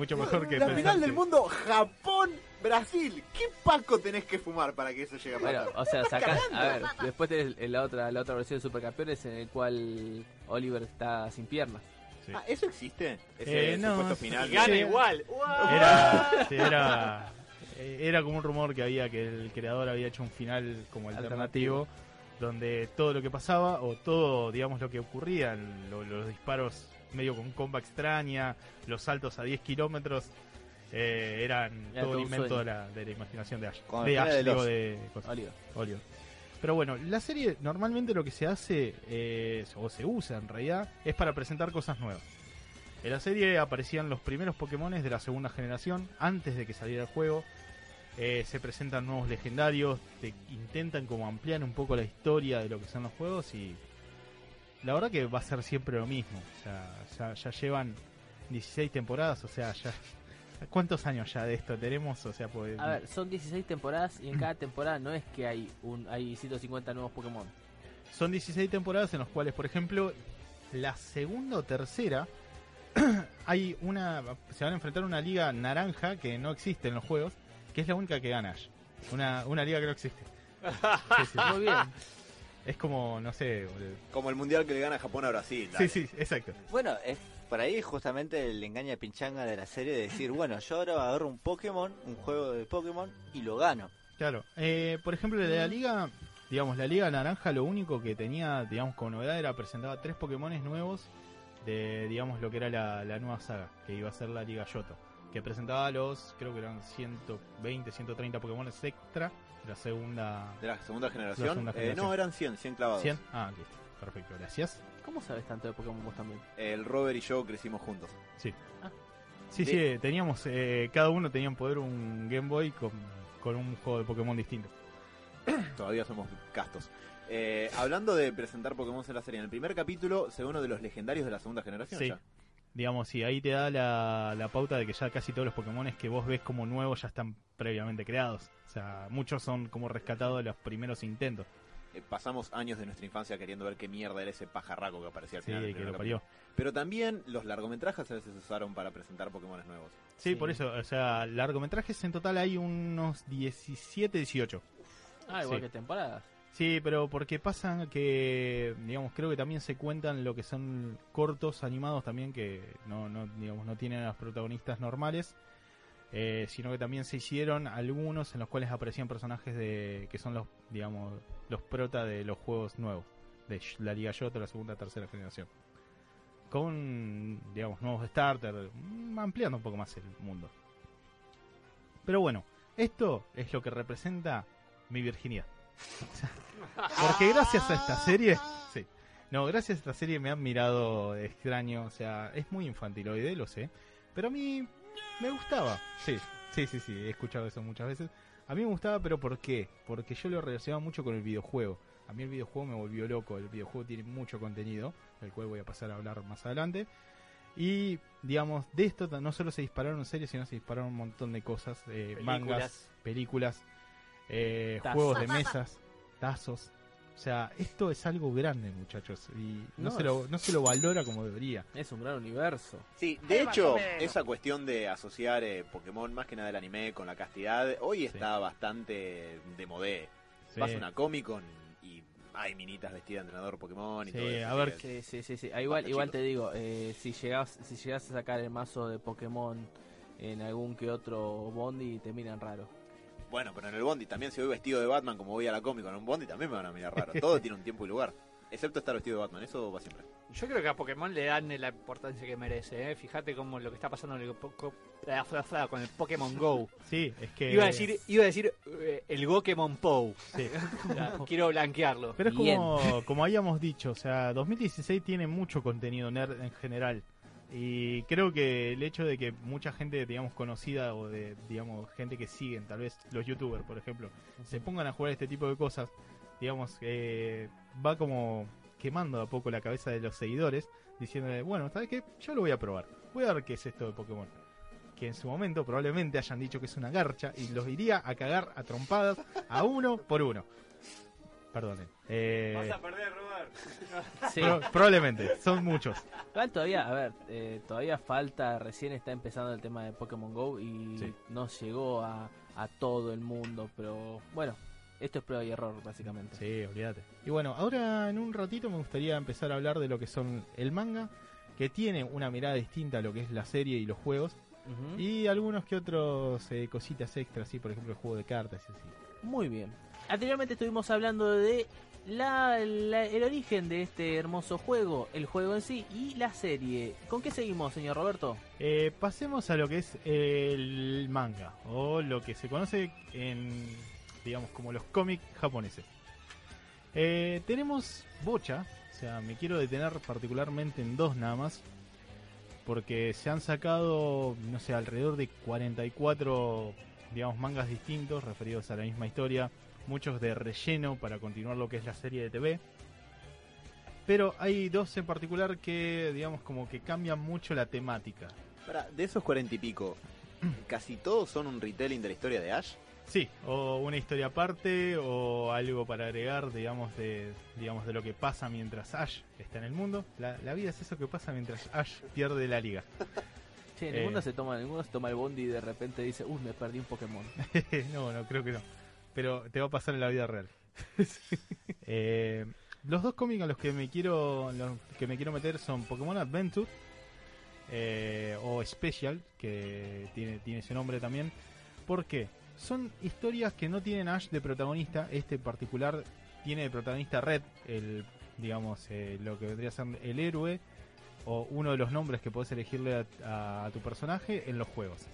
Mucho mejor que la pensar final del mundo, Japón, Brasil. ¿Qué paco tenés que fumar para que eso llegue a Bueno, pasar? o sea, saca, a ver, después tenés la otra, la otra versión de Supercampeones en el cual Oliver está sin piernas. Sí. Ah, ¿Eso existe? Ese Eh, no, supuesto final. Gana Sí. igual. Era, sí, era, eh, era como un rumor que había que el creador había hecho un final como alternativo, donde todo lo que pasaba o todo, digamos, lo que ocurría, lo- los disparos medio con comba extraña, los saltos a 10 kilómetros, eh, eran Era todo un invento de la, de la imaginación de Ash. Con De Ash, de digo, de. Oliver. Oliver. Pero bueno, la serie normalmente lo que se hace, eh, o se usa en realidad, es para presentar cosas nuevas. En la serie aparecían los primeros Pokémon de la segunda generación, antes de que saliera el juego. Eh, se presentan nuevos legendarios, te intentan como ampliar un poco la historia de lo que son los juegos y la verdad que va a ser siempre lo mismo. O sea, ya, ya llevan 16 temporadas, o sea, ya... ¿Cuántos años ya de esto tenemos? O sea, pues... A ver, son 16 temporadas y en cada temporada no es que hay un hay 150 nuevos Pokémon. Son 16 temporadas en las cuales, por ejemplo, la segunda o tercera hay una se van a enfrentar a una liga naranja que no existe en los juegos, que es la única que gana. Una, una liga que no existe. Sí, sí. Muy bien. Es como, no sé. boludo. Como el mundial que le gana Japón a Brasil. Sí, dale. sí, exacto. Bueno, es por ahí justamente el engaña pinchanga de la serie de decir, bueno, yo ahora agarro un Pokémon, un juego de Pokémon y lo gano. Claro. Eh, por ejemplo, de la liga, digamos, la liga naranja lo único que tenía, digamos, como novedad era presentaba tres Pokémones nuevos de, digamos, lo que era la, la nueva saga, que iba a ser la liga Yoto. Que presentaba los, creo que eran 120, 130 Pokémon extra de la segunda... De la segunda generación. La segunda Eh, no, eran 100, 100 clavados. 100. Ah, listo. Perfecto, gracias. ¿Cómo sabes tanto de Pokémon vos también? El Robert y yo crecimos juntos. Sí. Ah. Sí, sí, teníamos, eh, cada uno tenía en poder un Game Boy con, con un juego de Pokémon distinto. Todavía somos castos. Eh, hablando de presentar Pokémon en la serie, en el primer capítulo se ve uno de los legendarios de la segunda generación. Sí. ya. Digamos, sí, ahí te da la, la pauta de que ya casi todos los Pokémon que vos ves como nuevos ya están previamente creados. O sea, muchos son como rescatados de los primeros intentos. Eh, pasamos años de nuestra infancia queriendo ver qué mierda era ese pajarraco que aparecía al Sí, final. del que lo parió. Pero también los largometrajes a veces se usaron para presentar Pokémon nuevos. Sí, Sí. por eso, o sea, largometrajes en total hay unos 17, 18. Ah, igual Sí. que temporadas. Sí, pero porque pasa que, digamos, creo que también se cuentan lo que son cortos animados también que no, no digamos, no tienen a los protagonistas normales, eh, sino que también se hicieron algunos en los cuales aparecían personajes de que son los, digamos, los prota de los juegos nuevos de la Liga Yoto, la segunda, tercera generación, con, digamos, nuevos starters, mm, ampliando un poco más el mundo. Pero bueno, esto es lo que representa mi virginidad. Porque gracias a esta serie, sí, No, gracias a esta serie me han mirado extraño, o sea, es muy infantiloide, lo sé, pero a mí me gustaba. Sí, sí, sí, sí, he escuchado eso muchas veces. A mí me gustaba, pero ¿por qué? Porque yo lo relacionaba mucho con el videojuego. A mí el videojuego me volvió loco, el videojuego tiene mucho contenido, del cual voy a pasar a hablar más adelante. Y, digamos, de esto no solo se dispararon series, sino se dispararon un montón de cosas, eh, mangas, películas, eh, juegos de mesas, tazos. O sea, esto es algo grande, muchachos, y no, No, se, lo, no se lo valora como debería. Es un gran universo. Sí, de hecho, esa cuestión de asociar eh, Pokémon, más que nada el anime, con la castidad, hoy está bastante de modé. Sí. Vas a una Comic Con y hay minitas vestidas de entrenador Pokémon y Sí, todo eso. a ver Sí, sí, sí. sí. Ah, igual, igual chicos. te digo, eh, si llegas si llegas a sacar el mazo de Pokémon en algún que otro Bondi, te miran raro. Bueno, pero en el Bondi también si voy vestido de Batman como voy a la Comic Con en un Bondi también me van a mirar raro. Todo tiene un tiempo y lugar. Excepto estar vestido de Batman, eso va siempre. Yo creo que a Pokémon le dan la importancia que merece. ¿eh? Fíjate cómo lo que está pasando en el con el Pokémon Go. Sí, es que... Iba a decir, iba a decir eh, el Pokémon Pou. Sí. Quiero blanquearlo. Pero es como, como habíamos dicho, o sea, 2016 tiene mucho contenido nerd en general. Y creo que el hecho de que mucha gente, digamos, conocida o de, digamos, gente que siguen, tal vez los youtubers, por ejemplo, se pongan a jugar este tipo de cosas, digamos, eh, va como quemando a poco la cabeza de los seguidores, diciéndole, bueno, ¿sabes qué? Yo lo voy a probar. Voy a ver qué es esto de Pokémon. Que en su momento probablemente hayan dicho que es una garcha y los iría a cagar a trompadas a uno por uno. Perdonen. Eh, Vas a perder, Robert. Sí. pro- probablemente, son muchos. Igual todavía, a ver, eh, todavía falta, recién está empezando el tema de Pokémon Go y Sí. no llegó a, a todo el mundo, pero bueno, esto es prueba y error básicamente. Sí, olvídate. Y bueno, ahora en un ratito me gustaría empezar a hablar de lo que son el manga, que tiene una mirada distinta a lo que es la serie y los juegos, y algunos que otros eh, cositas extras, así por ejemplo el juego de cartas y así. Muy bien. Anteriormente estuvimos hablando de la, el origen de este hermoso juego, el juego en sí y la serie. ¿Con qué seguimos, señor Roberto? Eh, pasemos a lo que es el manga, o lo que se conoce en, digamos, como los cómics japoneses. Eh, tenemos bocha, o sea, me quiero detener particularmente en dos nada más, porque se han sacado, no sé, alrededor de 44, digamos, mangas distintos referidos a la misma historia, muchos de relleno para continuar lo que es la serie de TV. Pero hay dos en particular que, digamos, como que cambian mucho la temática. Pará, de esos cuarenta y pico, casi todos son un retelling de la historia de Ash. Sí, o una historia aparte o algo para agregar, digamos, de, digamos, de lo que pasa mientras Ash está en el mundo. La, la vida es eso que pasa mientras Ash pierde la liga. Eh. ninguno se toma, ninguno se toma el bondi y de repente dice, uy, me perdí un Pokémon. no, no, creo que no. Pero te va a pasar en la vida real. Eh, los dos cómics a los que me quiero los que me quiero meter son Pokémon Adventure eh, o Special, que tiene, tiene ese nombre también. ¿Por qué? Son historias que no tienen Ash de protagonista. Este particular tiene de protagonista Red, el digamos eh, lo que vendría a ser el héroe o uno de los nombres que puedes elegirle a tu personaje en los juegos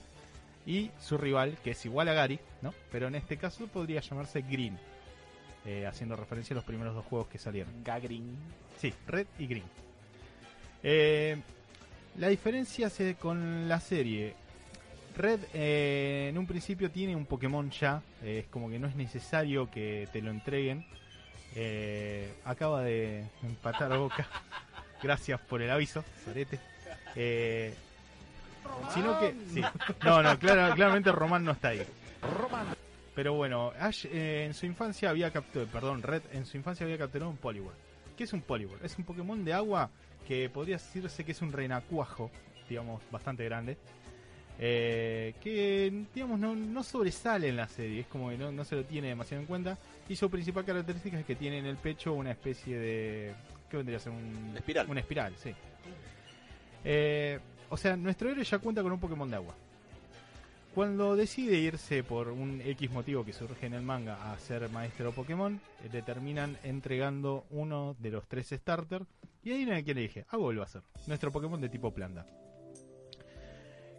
y su rival, que es igual a Gary, ¿no? Pero en este caso podría llamarse Green, eh, haciendo referencia a los primeros dos juegos que salieron. Gagrin. Sí, Red y Green. Eh, la diferencia se con la serie. Red eh, en un principio tiene un Pokémon ya, es como que no es necesario que te lo entreguen. Acaba de empatar a boca. Gracias por el aviso, Sorete. Eh, sino que. sí. No, no, clara- claramente Román no está ahí. Pero bueno, Ash eh, en su infancia había capturado, perdón, Red en su infancia había capturado un Poliwhirl. ¿Qué es un Poliwhirl? Es un Pokémon de agua que podría decirse que es un renacuajo, digamos, bastante grande. eh, que, digamos, no, no sobresale en la serie, es como que no, no se lo tiene demasiado en cuenta. Y su principal característica es que tiene en el pecho una especie de. ¿Qué vendría a ser? Un, Espiral. Una espiral, sí. Eh, o sea, nuestro héroe ya cuenta con un Pokémon de agua. Cuando decide irse por un X motivo que surge en el manga a ser maestro Pokémon, eh, le terminan entregando uno de los tres starters. Y ahí en que le dije, a ser nuestro Pokémon de tipo planta.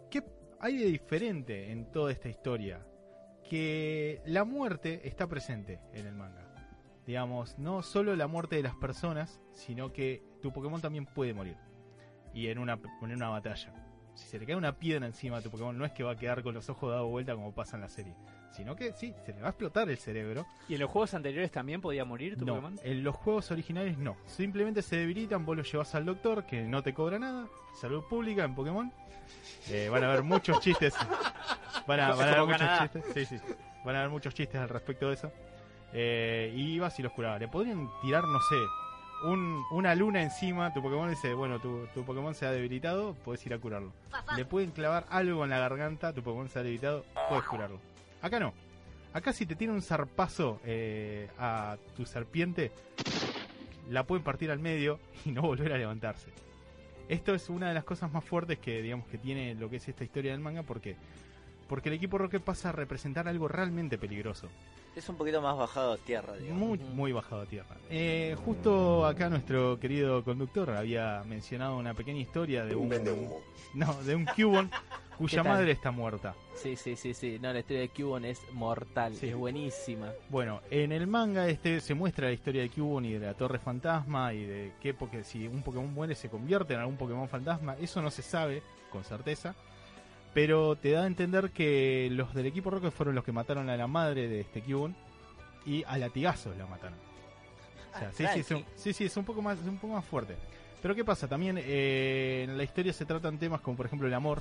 ¿Qué hay de diferente en toda esta historia? Que la muerte está presente en el manga. digamos, no solo la muerte de las personas, sino que tu Pokémon también puede morir. Y en una, en una batalla. Si se le cae una piedra encima a tu Pokémon, no es que va a quedar con los ojos dados vuelta como pasa en la serie. Sino que sí, se le va a explotar el cerebro. ¿Y en los juegos anteriores también podía morir tu No, Pokémon? en los juegos originales no. Simplemente se debilitan, vos los llevas al doctor, que no te cobra nada. Salud pública en Pokémon. Eh, van a haber muchos chistes. Van a, van a haber muchos Canadá. chistes. Sí, sí. Van a haber muchos chistes al respecto de eso. Eh, y ibas y los curabas. Le podrían tirar, no sé, un- una luna encima. Tu Pokémon dice, bueno, tu, tu Pokémon se ha debilitado, puedes ir a curarlo. Le pueden clavar algo en la garganta, tu Pokémon se ha debilitado, puedes curarlo. Acá no. Acá si te tiene un zarpazo eh, a tu serpiente, la pueden partir al medio y no volver a levantarse. Esto es una de las cosas más fuertes que digamos que tiene lo que es esta historia del manga porque porque el equipo Rocket pasa a representar algo realmente peligroso, Es un poquito más bajado a tierra, digamos. muy muy bajado a tierra. Eh, justo acá nuestro querido conductor había mencionado una pequeña historia de un no de un Cubone cuya madre está muerta. Sí, sí, sí, sí. No, la historia de Cubone es mortal, Sí. es buenísima. Bueno, en el manga este se muestra la historia de Cubone y de la Torre Fantasma y de qué porque si un Pokémon muere se convierte en algún Pokémon fantasma. Eso no se sabe con certeza, pero te da a entender que los del equipo Rocket fueron los que mataron a la madre de este Cubone y a latigazos la mataron. O sea, Ah, sí, sí, es un, sí, sí, es un poco más, es un poco más fuerte. Pero qué pasa, también eh, en la historia se tratan temas como por ejemplo el amor,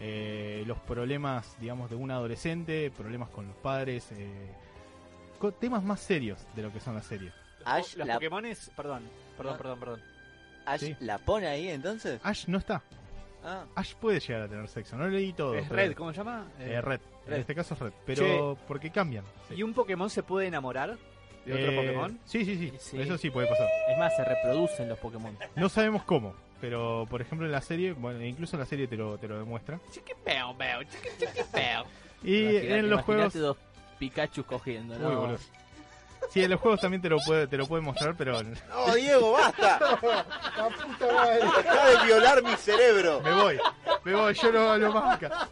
eh, los problemas, digamos, de un adolescente, problemas con los padres, eh, temas más serios de lo que son las series. Ash, Los la, Pokémones, perdón, perdón, Ah. perdón, perdón. Ash Sí. la pone ahí entonces. Ash no está. Ah, Ash puede llegar a tener sexo. No leí todo. es pero- Red, ¿cómo se llama? Eh, Eh, Red. En este caso es Red. Pero porque cambian. Sí. ¿Y un Pokémon se puede enamorar de otro Eh, Pokémon? Sí, sí, sí, Sí. Eso sí puede pasar. Es más, se reproducen los Pokémon. No sabemos cómo. Pero, por ejemplo, en la serie, bueno, incluso en la serie te lo, te lo demuestra. Chiquipeo, peo, chiqui, chiquipeo. Y en los juegos. dos Pikachu cogiendo, ¿no? boludo. Sí, en los juegos también te lo puede, te lo puede mostrar, pero No, Diego, basta. Deja de violar mi cerebro. me voy. Me voy, yo no hablo más acá.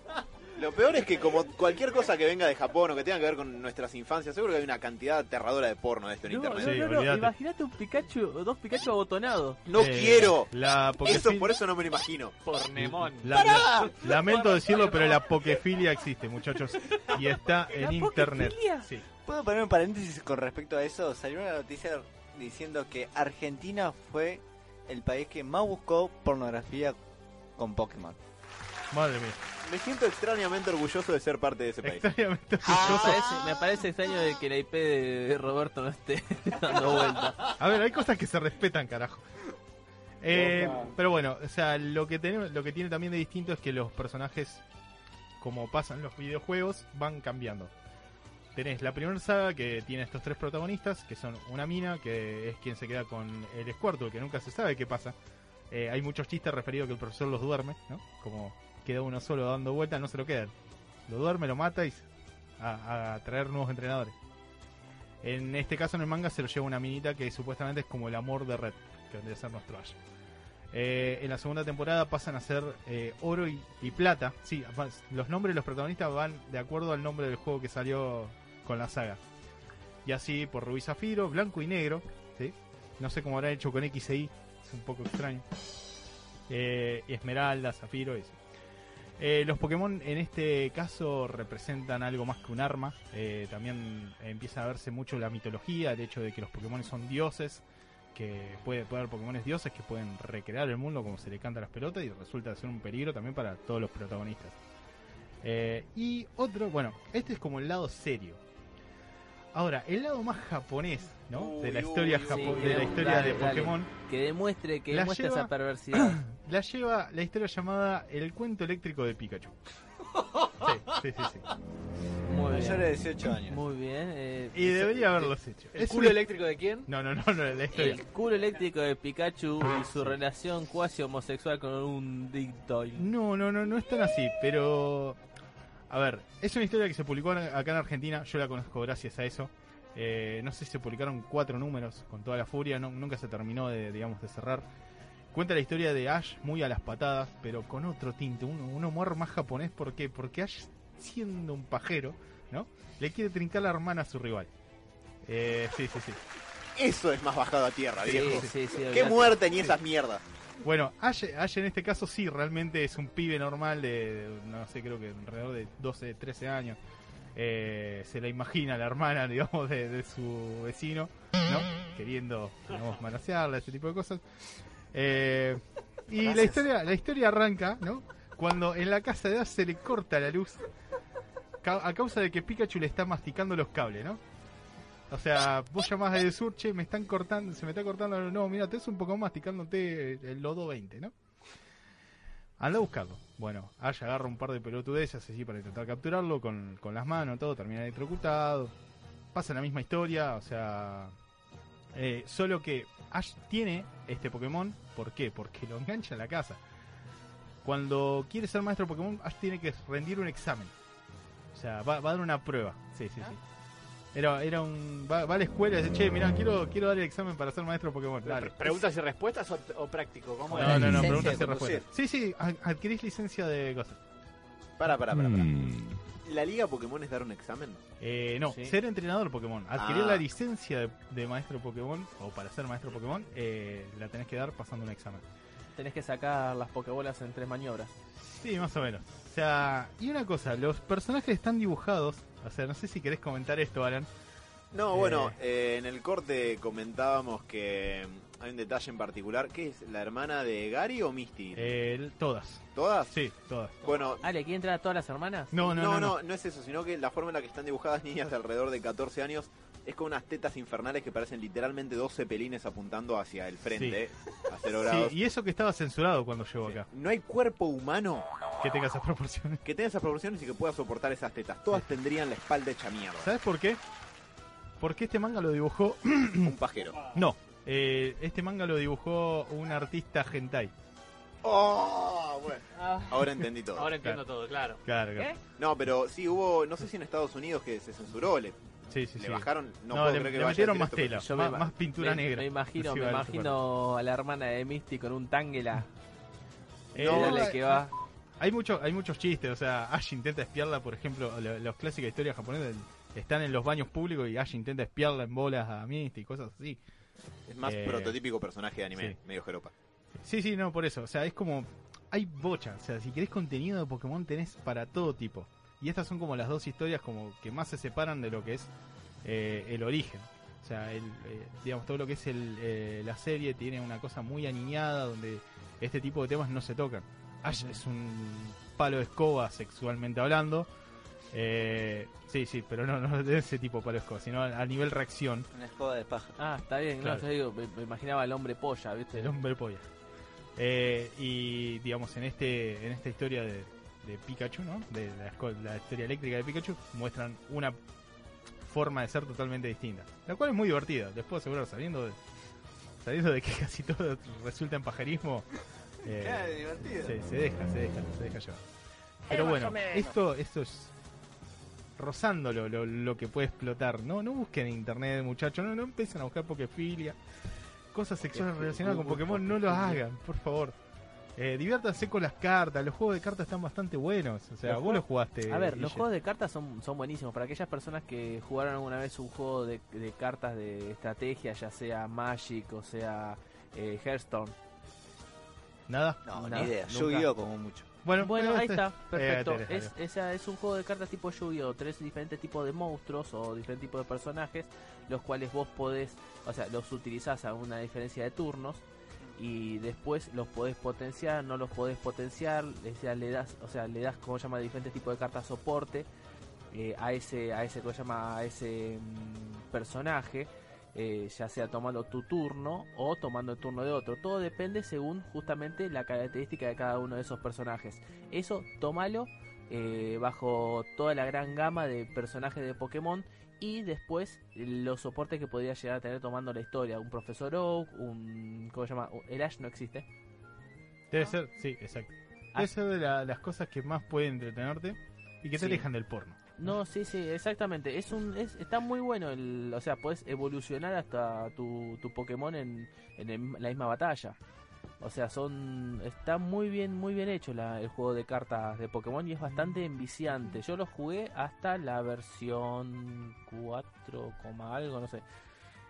Lo peor es que como cualquier cosa que venga de Japón o que tenga que ver con nuestras infancias, seguro que hay una cantidad aterradora de porno de esto en No, internet. no. Imagínate un Pikachu, dos Pikachu abotonados. No Eh, quiero. La Eso por eso no me lo imagino. Pornemon. la- la- lamento decirlo, pero la pokefilia existe, muchachos. Y está en ¿La internet. pokefilia? Sí. ¿Puedo poner un paréntesis con respecto a eso? Salió una noticia diciendo que Argentina fue el país que más buscó pornografía con Pokémon. Madre mía. Me siento extrañamente orgulloso de ser parte de ese país. Extrañamente Me orgulloso. parece, me parece extraño de que la IP de Roberto no esté dando vuelta. A ver, hay cosas que se respetan, carajo. Eh, pero bueno, o sea, lo que tenemos, lo que tiene también de distinto es que los personajes, como pasan los videojuegos, van cambiando. Tenés la primera saga que tiene estos tres protagonistas, que son una mina, que es quien se queda con el Squirtle, que nunca se sabe qué pasa. Eh, hay muchos chistes referidos a que el profesor los duerme, ¿no? Como queda uno solo dando vueltas, no se lo quedan. Lo duerme, lo mata y a, a traer nuevos entrenadores. En este caso, en el manga, se lo lleva una minita que supuestamente es como el amor de Red, que vendría a ser nuestro Ash. Eh, en la segunda temporada pasan a ser eh, oro y, y plata. Sí, los nombres de los protagonistas van de acuerdo al nombre del juego que salió con la saga. Y así por Rubí Zafiro, blanco y negro. ¿sí? No sé cómo habrán hecho con X e Y, es un poco extraño. Eh, Esmeralda, Zafiro, así. Eh, los Pokémon en este caso representan algo más que un arma. Eh, también empieza a verse mucho la mitología, el hecho de que los Pokémon son dioses, que puede, puede haber Pokémon dioses que pueden recrear el mundo como se le canta a las pelotas y resulta ser un peligro también para todos los protagonistas. Eh, y otro, bueno, este es como el lado serio. Ahora, el lado más japonés, ¿no? de la historia, uy, japo- sí, de la historia dale, de dale. Pokémon. Que demuestre, que La demuestre lleva- esa perversidad. La lleva la historia llamada El cuento eléctrico de Pikachu. Sí, sí, sí. sí. Muy Mayor bien. de 18 años. Muy bien. eh, Y debería haberlos hecho. ¿El culo eléctrico de quién? No, no, no, no, la historia. El culo eléctrico de Pikachu y su relación cuasi homosexual con un Dick Doyle. No, no, no, no es tan así, pero... A ver, es una historia que se publicó acá en Argentina, yo la conozco gracias a eso. Eh, no sé si se publicaron cuatro números con toda la furia, no- nunca se terminó de, digamos, de cerrar. Cuenta la historia de Ash muy a las patadas, pero con otro tinte, un, un humor más japonés. ¿Por qué? Porque Ash, siendo un pajero, ¿no? Le quiere trincar la hermana a su rival. Eh, sí, sí, sí. Eso es más bajado a tierra, Sí, viejo. sí, sí, Qué olvidate. muerte ni esas mierdas. Bueno, Ash, Ash en este caso sí, realmente es un pibe normal de, de, no sé, creo que alrededor de 12, 13 años. Eh, se la imagina la hermana, digamos, de, de su vecino, ¿no? Queriendo, digamos, manosearla, ese tipo de cosas. Eh, y la historia, la historia arranca, ¿no? Cuando en la casa de Ash se le corta la luz a causa de que Pikachu le está masticando los cables, ¿no? O sea, vos llamás desde el sur, che, me están cortando, se me está cortando. No, mira, te es un poco masticándote el lodo 20, ¿no? Anda a buscarlo. Bueno, Ash agarra un par de pelotudeces así para intentar capturarlo con, con las manos, todo, termina electrocutado. Pasa la misma historia, o sea. eh, solo que Ash tiene este Pokémon, ¿por qué? Porque lo engancha en la casa. Cuando quiere ser maestro Pokémon, Ash tiene que rendir un examen. O sea, va, va a dar una prueba. Sí, sí, sí. Era, era un. Va, va a la escuela y dice, che, mira, quiero, quiero dar el examen para ser maestro Pokémon. Dale. ¿Preguntas y respuestas o, o práctico? ¿Cómo No, es? no, no, Licencia preguntas y respuestas. Sí, sí, ad- adquirís licencia de cosas. Para, para, para. Mm. ¿La liga Pokémon es dar un examen? Eh, no, Sí. ser entrenador Pokémon. Adquirir Ah. la licencia de, de maestro Pokémon, o para ser maestro Pokémon, eh, la tenés que dar pasando un examen. Tenés que sacar las pokebolas en tres maniobras. Sí, más o menos. O sea, y una cosa, los personajes están dibujados. O sea, no sé si querés comentar esto, Alan. No, Eh. bueno, eh, en el corte comentábamos que hay un detalle en particular. ¿Qué es? ¿La hermana de Gary o Misty? Eh, todas. ¿Todas? Sí, todas. Bueno, Ale, ¿quién entra a todas las hermanas? No, no, no. no. no es eso, sino que la forma en la que están dibujadas niñas de alrededor de 14 años es con unas tetas infernales que parecen literalmente dos cepelines apuntando hacia el frente, a cero grados. Sí, y eso que estaba censurado cuando llegó acá. No hay cuerpo humano Que tenga esas proporciones. que tenga esas proporciones y que pueda soportar esas tetas. Todas tendrían la espalda hecha mierda. ¿Sabes por qué? Porque este manga lo dibujó. Un pajero. No. eh, este manga lo dibujó un artista hentai. Oh, bueno. Ahora entendí todo. Ahora entiendo todo, claro. Claro, claro. ¿Qué? No, pero sí hubo, no sé si en Estados Unidos que se censuró, le, Sí, sí, le sí. bajaron, no, No, puedo le, creer que le vaya a metieron más tela, Yo más, pintura me, negra. Me imagino, me imagino a la hermana de Misty con un tangela. Eh, No, no, dale que va. Hay, mucho, hay muchos chistes, o sea, Ash intenta espiarla, por ejemplo, lo- los clásicas historias japonesas están en los baños públicos y Ash intenta espiarla en bolas a Misty y cosas así. Es más Eh, prototípico personaje de anime, sí. medio jeropa. Sí, sí, no, por eso, o sea, es como... Hay bocha, o sea, si querés contenido de Pokémon tenés para todo tipo. Y estas son como las dos historias como que más se separan de lo que es eh, el origen. O sea, el, eh, digamos, todo lo que es el, eh, la serie tiene una cosa muy aniñada donde este tipo de temas no se tocan. Ash es un palo de escoba sexualmente hablando. Eh, sí, sí, pero no, no de ese tipo de palo de escoba, sino a, a nivel reacción. Una escoba de paja. Ah, está bien, Claro. no, yo digo, me, me imaginaba al hombre polla, ¿viste? El hombre polla. Eh, y digamos, en este en esta historia de, de Pikachu, ¿no? De la, historia eléctrica de Pikachu, muestran una forma de ser totalmente distinta. La cual es muy divertida. Les puedo asegurar, sabiendo de, sabiendo de que casi todo resulta en pajarismo. eh, divertido. se, se deja, se deja, se deja llevar. Pero bueno, esto, esto es rozando lo, lo, lo que puede explotar. No, no busquen en internet, muchachos, no, no empiecen a buscar pokefilia, cosas sexuales relacionadas con Pokémon, no lo hagan, por favor. Eh, diviértanse con las cartas, los juegos de cartas están bastante buenos. O sea, Los vos los jugaste. A ver, los juegos de cartas son, son buenísimos. Para aquellas personas que jugaron alguna vez un juego de, de cartas de estrategia, ya sea Magic o sea eh, Hearthstone. Nada. No, Nada, ni idea. Yu-Gi-Oh como mucho. Bueno, Bueno, ahí este- está, perfecto. Eh, te es, esa es un juego de cartas tipo Yu-Gi-Oh! Tres diferentes tipos de monstruos o diferentes tipos de personajes, los cuales vos podés, o sea, los utilizás a una diferencia de turnos y después los podés potenciar, no los podés potenciar, o sea, le das, o sea, le das como se llama diferentes tipos de cartas soporte eh, a ese, a ese, ¿cómo se llama? A ese mm, personaje. eh, ya sea tomando tu turno o tomando el turno de otro. Todo depende según justamente la característica de cada uno de esos personajes. Eso tómalo eh, bajo toda la gran gama de personajes de Pokémon y después los soportes que podría llegar a tener tomando la historia. Un Profesor Oak, un... ¿Cómo se llama? El Ash no existe. Debe ser, sí, exacto. Ah. Debe ser de la- las cosas que más pueden entretenerte y que te Sí. alejan del porno. No, sí, sí, exactamente. Es un, es, está muy bueno. El, o sea, puedes evolucionar hasta tu, tu Pokémon en, en el- la misma batalla. O sea, son está muy bien muy bien hecho la- el juego de cartas de Pokémon y es bastante enviciante. Yo lo jugué hasta la versión 4, coma algo, no sé.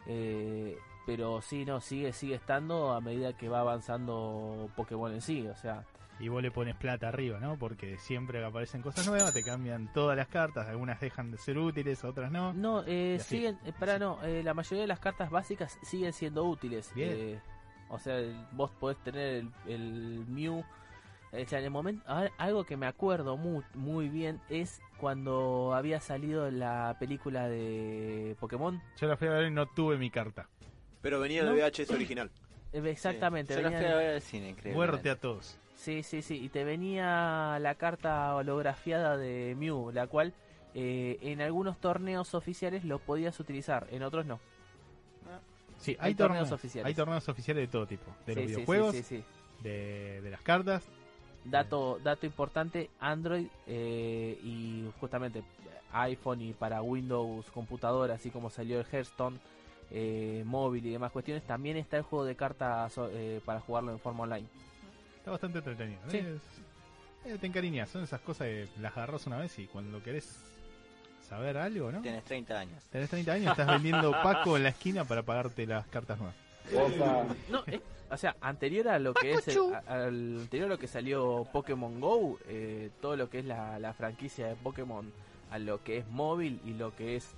Eh, pero sí, no, sigue sigue estando a medida que va avanzando Pokémon en sí, o sea, Y vos le pones plata arriba, ¿no? Porque siempre que aparecen cosas nuevas te cambian todas las cartas. Algunas dejan de ser útiles, otras no. No, eh, siguen, eh, pará, Sí. no, eh, la mayoría de las cartas básicas siguen siendo útiles. Bien. O sea, el- vos podés tener el, el Mew. O sea, en el momento, a- algo que me acuerdo muy, muy bien es cuando había salido la película de Pokémon. Yo la fui a ver y no tuve mi carta. Pero venía ¿No? de VHS original. Eh, Exactamente, Sí, Yo la venía- fui a ver al cine, creo. Muerte a todos. Sí, sí, sí. Y te venía la carta holografiada de Mew, la cual eh, en algunos torneos oficiales lo podías utilizar, en otros no. Sí, Hay hay, torneos torneos, oficiales. Hay torneos oficiales de todo tipo. De Sí, los sí, videojuegos. De, de las cartas. Dato, dato importante, Android eh, y justamente iPhone y para Windows computadora, así como salió el Hearthstone eh, móvil y demás cuestiones, también está el juego de cartas eh, para jugarlo en forma online. Está bastante entretenido. Es- eh, te encariñas. Son esas cosas que las agarras una vez y cuando querés saber algo, ¿no? Tenés 30 años. Tenés 30 años, estás vendiendo Paco en la esquina para pagarte las cartas nuevas. No, es- o sea, anterior a lo que es el- a- al anterior a lo que salió Pokémon Go, eh, todo lo que es la, la franquicia de Pokémon, a lo que es móvil y lo que es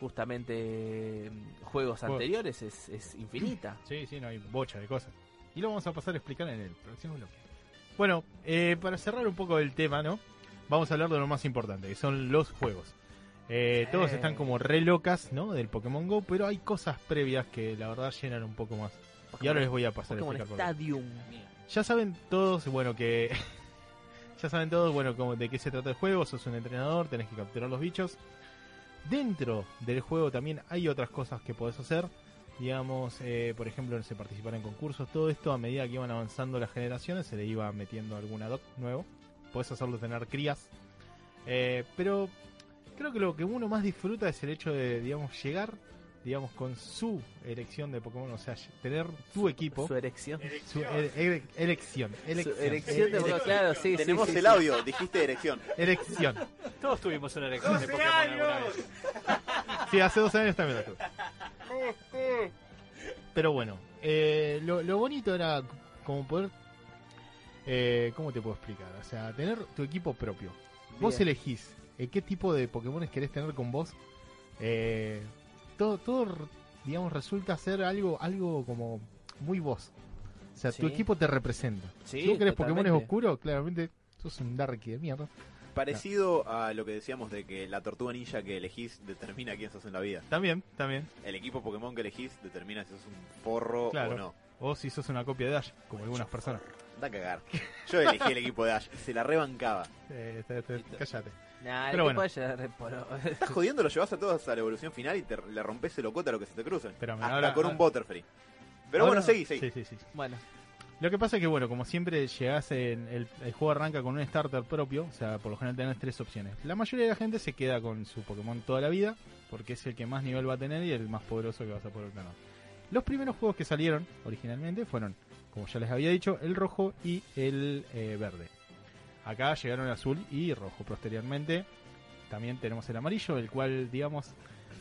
justamente mm, juegos Juegos. anteriores es, es infinita. Sí, sí, no hay bocha de cosas. Y lo vamos a pasar a explicar en el próximo bloque. Bueno, eh, para cerrar un poco el tema, ¿no? Vamos a hablar de lo más importante, que son los juegos. Eh. Todos están como re locas, ¿no? Del Pokémon Go, pero hay cosas previas que la verdad llenan un poco más. Y ahora les voy a pasar Pokémon qué. Stadium. Ya saben todos, bueno, que. ya saben todos, bueno, como de qué se trata el juego. Sos un entrenador, tenés que capturar los bichos. Dentro del juego también hay otras cosas que podés hacer. Digamos, eh, por ejemplo, no sé, participar en concursos. Todo esto a medida que iban avanzando las generaciones se le iba metiendo algún ad nuevo. Podés hacerlo tener crías. Eh, pero creo que lo que uno más disfruta es el hecho de, digamos, llegar, digamos, con su elección de Pokémon. O sea, tener tu equipo. Su erección. Su ere- ere- elección. Elección. Su erección de Pokémon, claro, sí, sí, Tenemos sí, el sí. audio, dijiste erección. Erección. Todos tuvimos una elección de Pokémon alguna vez. Sí, hace dos años también la tuve. Pero bueno, eh, lo, lo bonito era como poder... Eh, ¿Cómo te puedo explicar? O sea, tener tu equipo propio. Vos Bien. elegís eh, qué tipo de Pokémon querés tener con vos. Eh, todo, todo, digamos, resulta ser algo, algo como muy vos. O sea, tu equipo te representa. Sí, si vos querés Pokémon oscuros, claramente sos un darky de mierda. Parecido a lo que decíamos de que la tortuga ninja que elegís determina quién sos en la vida. También, también. El equipo Pokémon que elegís determina si sos un forro Claro. o no. O si sos una copia de Ash, como algunas personas. Da a cagar. Yo elegí el equipo de Ash, se la rebancaba. Eh, te- te- cállate. Nah, Pero bueno. Poro- Estás jodiendo, lo llevas a todos a la evolución final y te, le rompes el ocote a lo que se te crucen. Espérame, Hasta ahora- con un ahora- Butterfree. Pero Ahora- bueno, seguí, seguí. Sí, sí, sí. bueno, Lo que pasa es que, bueno, como siempre llegás en el, el juego arranca con un starter propio, o sea, por lo general tenés tres opciones. La mayoría de la gente se queda con su Pokémon toda la vida, porque es el que más nivel va a tener y el más poderoso que vas a poder tener. Los primeros juegos que salieron originalmente fueron, como ya les había dicho, el rojo y el eh, verde. Acá llegaron el azul y rojo. Posteriormente también tenemos el amarillo, el cual, digamos,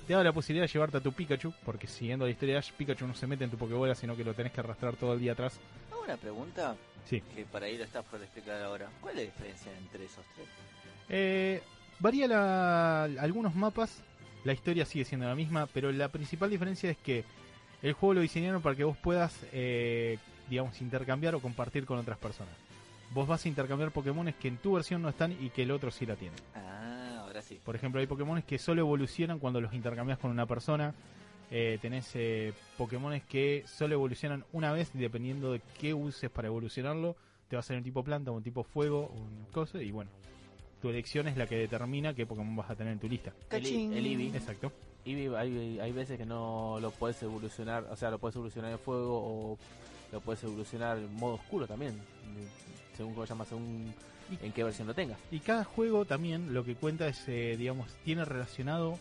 te da la posibilidad de llevarte a tu Pikachu, porque siguiendo la historia de Ash, Pikachu no se mete en tu Pokébola, sino que lo tenés que arrastrar todo el día atrás. Hago una pregunta Sí. que para ahí lo estás por explicar ahora. ¿Cuál es la diferencia entre esos tres? Eh, varía la, algunos mapas, la historia sigue siendo la misma, pero la principal diferencia es que el juego lo diseñaron para que vos puedas, eh, digamos, intercambiar o compartir con otras personas. Vos vas a intercambiar Pokémones que en tu versión no están y que el otro sí la tiene. Ah, ahora sí. Por ejemplo, hay Pokémones que solo evolucionan cuando los intercambias con una persona. Eh, tenés eh, Pokémones que solo evolucionan una vez y dependiendo de qué uses para evolucionarlo, te va a salir un tipo planta, un tipo fuego, un cosa y bueno. Tu elección es la que determina qué Pokémon vas a tener en tu lista. el, I- el Eevee. Exacto. Eevee hay, hay veces que no lo puedes evolucionar, o sea, lo puedes evolucionar en fuego o lo puedes evolucionar en modo oscuro también, según cómo llamas, según en qué versión lo tengas. Y cada juego también lo que cuenta es, eh, digamos, tiene relacionado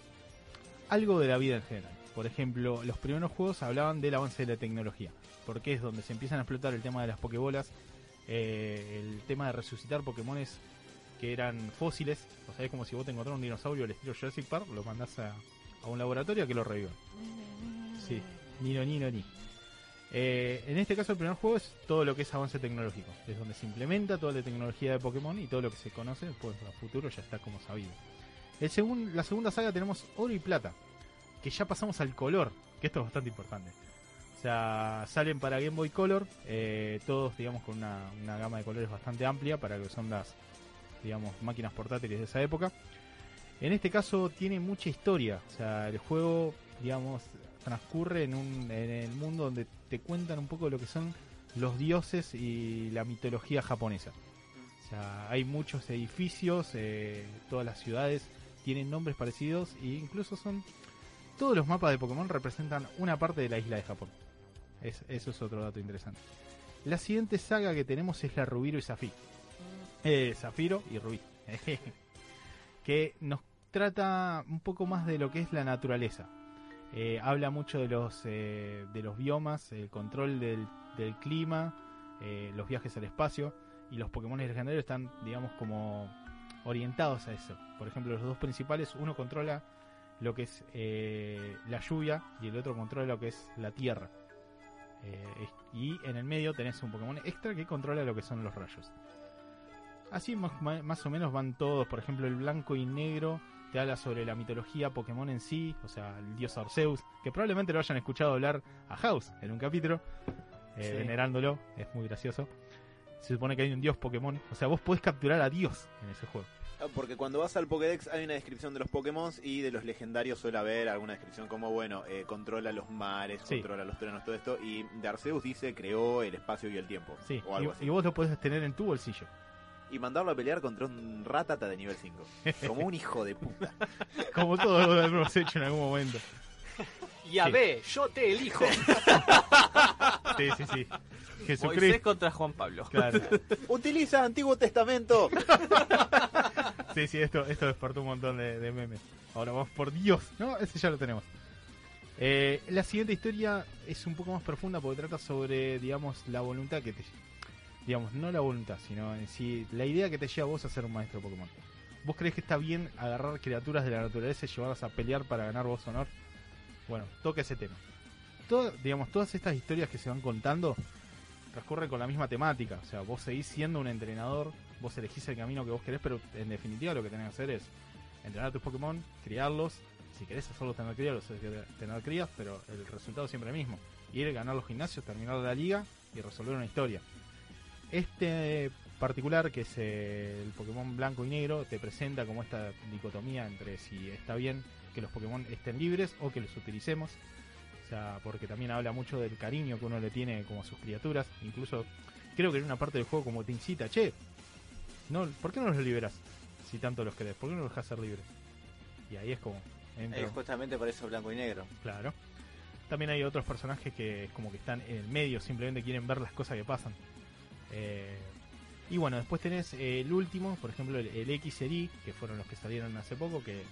algo de la vida en general. por ejemplo, los primeros juegos hablaban del avance de la tecnología, porque es donde se empiezan a explotar el tema de las pokebolas, eh, el tema de resucitar Pokémones que eran fósiles, o sea, es como si vos te encontrás un dinosaurio al estilo Jurassic Park, lo mandás a, a un laboratorio a que lo reviva. Sí, ni no ni no ni. Eh, en este caso el primer juego es todo lo que es avance tecnológico, es donde se implementa toda la tecnología de Pokémon y todo lo que se conoce, después a futuro ya está como sabido. El segun- la segunda saga tenemos Oro y Plata, que ya pasamos al color, que esto es bastante importante. O sea, salen para Game Boy Color, eh, todos digamos con una, una gama de colores bastante amplia para lo que son las digamos máquinas portátiles de esa época. En este caso tiene mucha historia, o sea, el juego digamos transcurre en un en el mundo donde te cuentan un poco lo que son los dioses y la mitología japonesa. O sea, hay muchos edificios, eh, todas las ciudades tienen nombres parecidos e incluso son todos los mapas de Pokémon representan una parte de la isla de Japón. Es- eso es otro dato interesante. La siguiente saga que tenemos es la Rubiro y Zafiro. Eh, Zafiro y Rubí. que nos trata un poco más de lo que es la naturaleza. Eh, habla mucho de los, eh, de los biomas, el control del, clima, eh, los viajes al espacio. Y los Pokémon legendarios están, digamos, como orientados a eso. Por ejemplo, los dos principales, uno controla lo que es eh, la lluvia y el otro controla lo que es la tierra. Y en el medio tenés un Pokémon extra que controla lo que son los rayos. Así más o menos van todos. Por ejemplo, el blanco y negro te habla sobre la mitología Pokémon en sí, o sea, el dios Arceus, que probablemente lo hayan escuchado hablar a House en un capítulo, eh, Sí. venerándolo, es muy gracioso. Se supone que hay un dios Pokémon, o sea, vos podés capturar a Dios en ese juego. Ah, Porque cuando vas al Pokédex hay una descripción de los Pokémon y de los legendarios suele haber alguna descripción como, bueno, eh, controla los mares, Sí. controla los truenos, todo esto. Y de Arceus dice creó el espacio y el tiempo. Sí, o algo y, así. y vos lo podés tener en tu bolsillo. Y mandarlo a pelear contra un ratata de nivel 5. Como un hijo de puta. Como todos lo hemos hecho en algún momento. Y a ver, yo te elijo. Sí, sí, sí. Moisés Jesucristo. contra Juan Pablo. Claro. Utiliza Antiguo Testamento. Sí, sí, esto, esto despertó un montón de, de memes. Ahora vamos por Dios. No, ese ya lo tenemos. Eh, la siguiente historia es un poco más profunda porque trata sobre, digamos, la voluntad que te... Digamos, no la voluntad, sino en sí la idea que te lleva a vos a ser un maestro Pokémon. ¿Vos crees que está bien agarrar criaturas de la naturaleza y llevarlas a pelear para ganar vos honor? Bueno, toca ese tema. Todo, digamos, todas estas historias que se van contando transcurren con la misma temática. O sea, vos seguís siendo un entrenador, vos elegís el camino que vos querés, pero en definitiva lo que tenés que hacer es entrenar a tus Pokémon, criarlos. Si querés hacerlos tener crías, los tener crías, pero el resultado es siempre el mismo. Ir, ganar los gimnasios, terminar la liga y resolver una historia. Este particular, que es eh, el Pokémon blanco y negro, te presenta como esta dicotomía entre si está bien que los Pokémon estén libres o que los utilicemos. O sea, porque también habla mucho del cariño que uno le tiene como a sus criaturas. Incluso creo que en una parte del juego como te incita, che, no, ¿por qué no los liberas? Si tanto los querés, ¿por qué no los dejas ser libres? Y ahí es como Es justamente por eso blanco y negro. claro. También hay otros personajes que es como que están en el medio, simplemente quieren ver las cosas que pasan. Eh, y bueno, después tenés eh, el último, por ejemplo, el, el X y el Y, que fueron los que salieron hace poco, que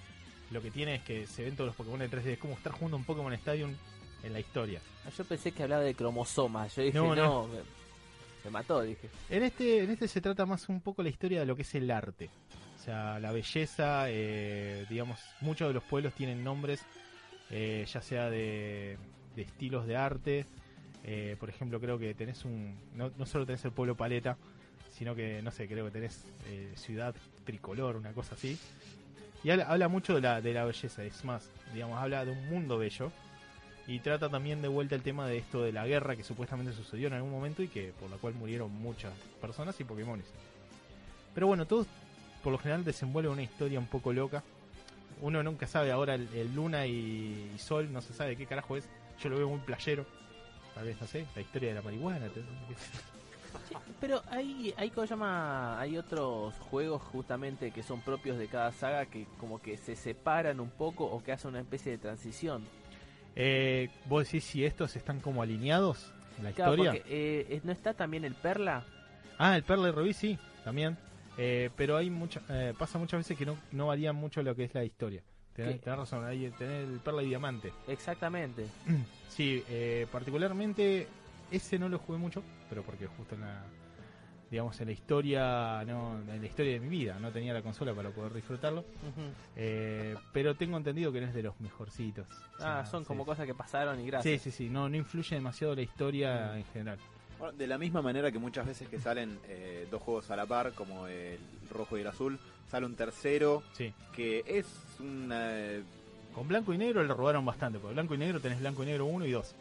lo que tiene es que se ven todos los Pokémon en 3D. Es como estar jugando un Pokémon Stadium en la historia. Ah, Yo pensé que hablaba de cromosomas. Yo dije, No, no, no. Me, me mató, dije. En este, en este se trata más un poco la historia de lo que es el arte. O sea, la belleza, eh, digamos, muchos de los pueblos tienen nombres, eh, ya sea de, de estilos de arte. Eh, por ejemplo, creo que tenés un. No, solo tenés el pueblo paleta, sino que, no sé, creo que tenés eh, ciudad tricolor, una cosa así. Y habla, mucho de la, de la belleza, es más, digamos, habla de un mundo bello. Y trata también de vuelta el tema de esto de la guerra que supuestamente sucedió en algún momento y que por la cual murieron muchas personas y Pokémones. Pero bueno, todos por lo general desenvuelven una historia un poco loca. Uno nunca sabe ahora el, el Luna y, y Sol, no se sabe qué carajo es. Yo lo veo muy playero. Tal vez, no sé, la historia de la marihuana. Pero hay, hay, ¿cómo se llama? hay otros juegos justamente que son propios de cada saga que como que se separan un poco o que hacen una especie de transición. Eh, ¿Vos decís si estos están como alineados en la Claro, historia? porque eh, ¿no está también el Perla? Ah, el Perla y Rubí sí, también. Eh, pero hay mucha, eh, pasa muchas veces que no, no varía mucho lo que es la historia. Tenés, tenés razón, ahí tenés el perla y diamante. Exactamente. Sí, eh, particularmente ese no lo jugué mucho, pero porque justo en la digamos en la historia no en la historia de mi vida no tenía la consola para poder disfrutarlo. Eh, pero tengo entendido que no es de los mejorcitos O Ah, sea, son sí. como cosas que pasaron y sí gracias. sí sí no no influye demasiado la historia en general Bueno, de la misma manera que muchas veces que salen eh, dos juegos a la par, como el rojo y el azul, sale un tercero sí que es una... eh, con blanco y negro le robaron bastante porque blanco y negro tenés blanco y negro 1 y 2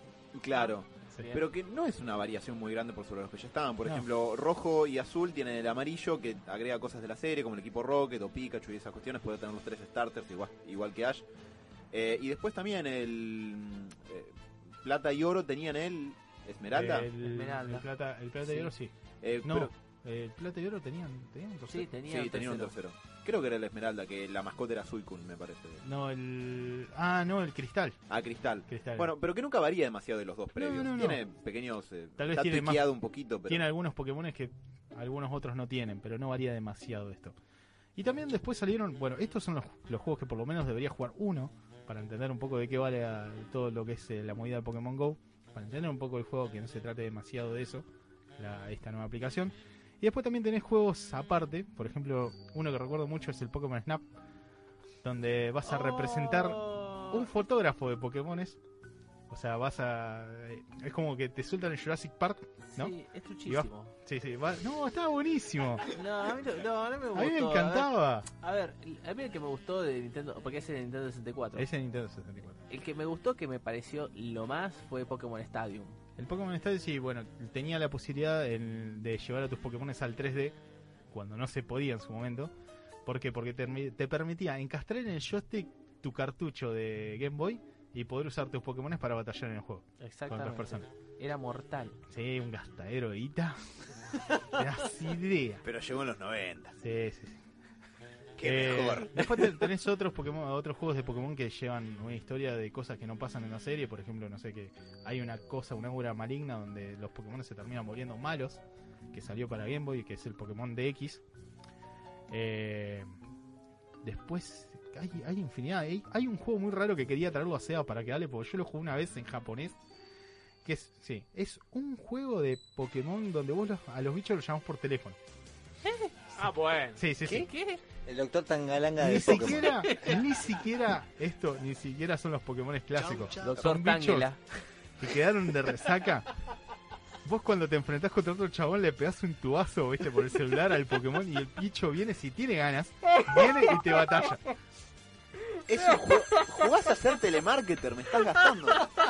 claro, Sí. Pero que no es una variación muy grande por sobre los que ya estaban. Por No. ejemplo, rojo y azul tienen el amarillo que agrega cosas de la serie, como el equipo Rocket o Pikachu y esas cuestiones. Puede tener los tres starters igual, igual que Ash. Eh, y después también el eh, plata y oro tenían el Esmeralda. el, Esmeralda. el plata el plata y Sí. oro sí Eh, no pero- el plata y oro tenían tenían un tercero? Sí, tenía sí, un tenían un tercero. Creo que era el Esmeralda, que la mascota era Suicune, me parece. no el ah no el cristal Ah, Cristal. cristal Bueno, pero que nunca varía demasiado de los dos previos. no, no. Tiene pequeños. eh, Tal vez tiene más- un poquito, pero. Tiene algunos Pokémon que algunos otros no tienen, pero no varía demasiado esto. Y también después salieron, bueno, estos son los, los juegos que por lo menos debería jugar uno, para entender un poco de qué vale a- todo lo que es eh, la movida de Pokémon Go, para entender un poco el juego, que no se trate demasiado de eso, la- esta nueva aplicación. Y después también tenés juegos aparte, por ejemplo, uno que recuerdo mucho es el Pokémon Snap, donde vas a representar Oh. un fotógrafo de Pokémones. O sea, vas a... Es como que te sueltan en Jurassic Park, ¿no? Sí, es truchísimo. Sí, sí, va- no, estaba buenísimo. No, a mí no, no, no me A gustó. mí me A ver, encantaba. A ver, a mí el que me gustó de Nintendo, porque es el Nintendo 64. Ese Nintendo 64. El que me gustó, que me pareció lo más, fue Pokémon Stadium. El Pokémon Stadium, sí, bueno, tenía la posibilidad en- de llevar a tus Pokémon al 3D cuando no se podía en su momento. ¿Por qué? Porque te, te permitía encastrar en el joystick tu cartucho de Game Boy y poder usar tus Pokémon para batallar en el juego con otras Exactamente. personas. Era mortal. Sí, un gastadero de guita. Das idea. Pero llegó en los 90. Sí, sí, sí. Qué Eh, mejor. Después te- tenés otros Pokémon, otros juegos de Pokémon que llevan una historia de cosas que no pasan en la serie. Por ejemplo, no sé que hay una cosa, una aura maligna donde los Pokémon se terminan volviendo malos, que salió para Game Boy, que es el Pokémon DX. Eh, después hay, hay infinidad. Hay, hay un juego muy raro que quería traerlo a Seba para que hable, porque yo lo jugué una vez en japonés. Que es, sí, es un juego de Pokémon donde vos los- a los bichos los llamás por teléfono. Ah, bueno. Sí, sí, sí. ¿Qué? El doctor Tangalanga Ni de Pokémon. siquiera, ni siquiera esto, ni siquiera son los Pokémon clásicos. Doctor Son bichos Tangela. que quedaron de resaca. Vos cuando te enfrentás contra otro chabón le pegás un tubazo, viste, por el celular al Pokémon y el bicho viene si tiene ganas, viene y te batalla. Es un. Jugás a ser telemarketer, me estás gastando.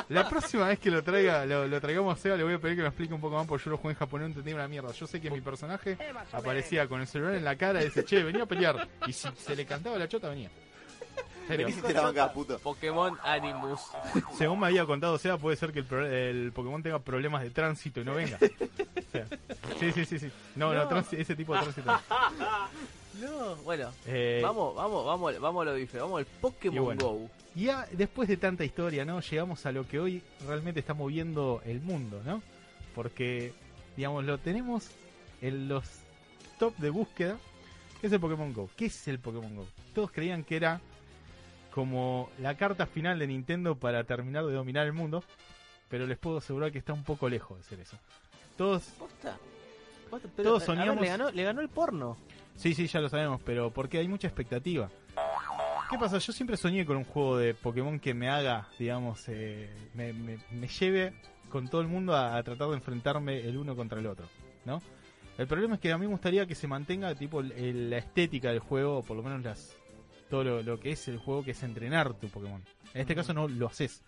La próxima vez que lo traiga, lo, lo traigamos a Seba, le voy a pedir que me explique un poco más porque yo lo jugué en japonés, no entendí una mierda. Yo sé que mi personaje aparecía con el celular en la cara y dice, che, venía a pelear. Y si se le cantaba la chota, venía. Serio. La puto. Pokémon Animus. Según me había contado Seba, puede ser que el, pro- el Pokémon tenga problemas de tránsito y no venga. O sea, sí, sí, sí, sí. No, no, ese tipo de tránsito. No, bueno. Eh, Vamos, vamos, vamos, vamos a lo bife. Vamos al Pokémon Y bueno. Go. Y ya después de tanta historia, ¿no? Llegamos a lo que hoy realmente está moviendo el mundo, ¿no? Porque, digamos, lo tenemos en los top de búsqueda, que es el Pokémon Go. ¿Qué es el Pokémon Go? Todos creían que era como la carta final de Nintendo para terminar de dominar el mundo, pero les puedo asegurar que está un poco lejos de ser eso. Todos, ¿Posta? Posta, pero, Todos ver, soñamos- le, ganó, le ganó el porno. Sí, sí, ya lo sabemos, pero porque hay mucha expectativa. ¿Qué pasa? Yo siempre soñé con un juego de Pokémon que me haga, digamos, eh, me, me- me lleve con todo el mundo a, a tratar de enfrentarme el uno contra el otro, ¿no? El problema es que a mí me gustaría que se mantenga tipo el- la estética del juego, o por lo menos las todo lo, lo que es el juego, que es entrenar tu Pokémon. En este caso no lo haces.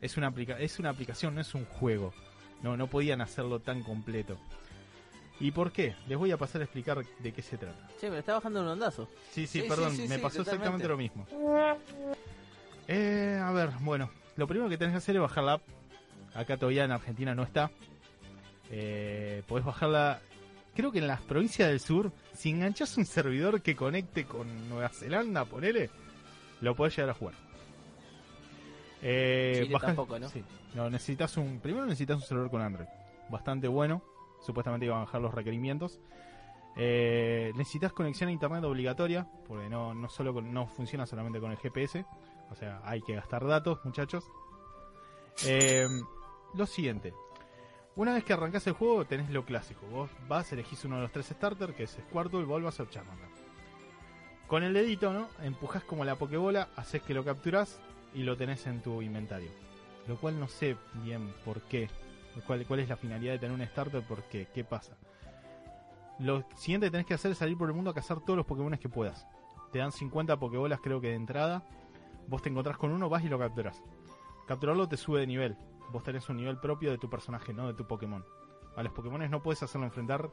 Es una, aplica es una aplicación, no es un juego. No, no podían hacerlo tan completo. ¿Y por qué? Les voy a pasar a explicar de qué se trata. Che, me está bajando un ondazo. Sí, sí, Sí, perdón, sí, sí, me pasó exactamente lo mismo. Eh, a ver, bueno, lo primero que tenés que hacer es bajar la app. Acá todavía en Argentina no está. Eh, podés bajarla, creo que en las provincias del sur, si enganchás un servidor que conecte con Nueva Zelanda, ponele, lo podés llegar a jugar. Eh, Chile tampoco, ¿no? Sí, no, necesitas un, primero necesitas un servidor con Android, bastante bueno, supuestamente iban a bajar los requerimientos. Eh, necesitas conexión a internet obligatoria, porque no, no, solo con- no funciona solamente con el GPS. O sea, hay que gastar datos, muchachos. Eh, lo siguiente. Una vez que arrancás el juego, tenés lo clásico. Vos vas, elegís uno de los tres starters, que es Squirtle, Bulbasaur, Charmander. Con el dedito, ¿no? Empujás como la Pokébola, haces que lo capturás y lo tenés en tu inventario. Lo cual no sé bien por qué. ¿Cuál, es la finalidad de tener un starter? ¿Por qué? ¿Qué pasa? Lo siguiente que tenés que hacer es salir por el mundo a cazar todos los Pokémon que puedas. Te dan 50 Pokébolas creo que de entrada. Vos te encontrás con uno, vas y lo capturás. Capturarlo te sube de nivel. Vos tenés un nivel propio de tu personaje, no de tu Pokémon. A los Pokémon no puedes hacerlo enfrentar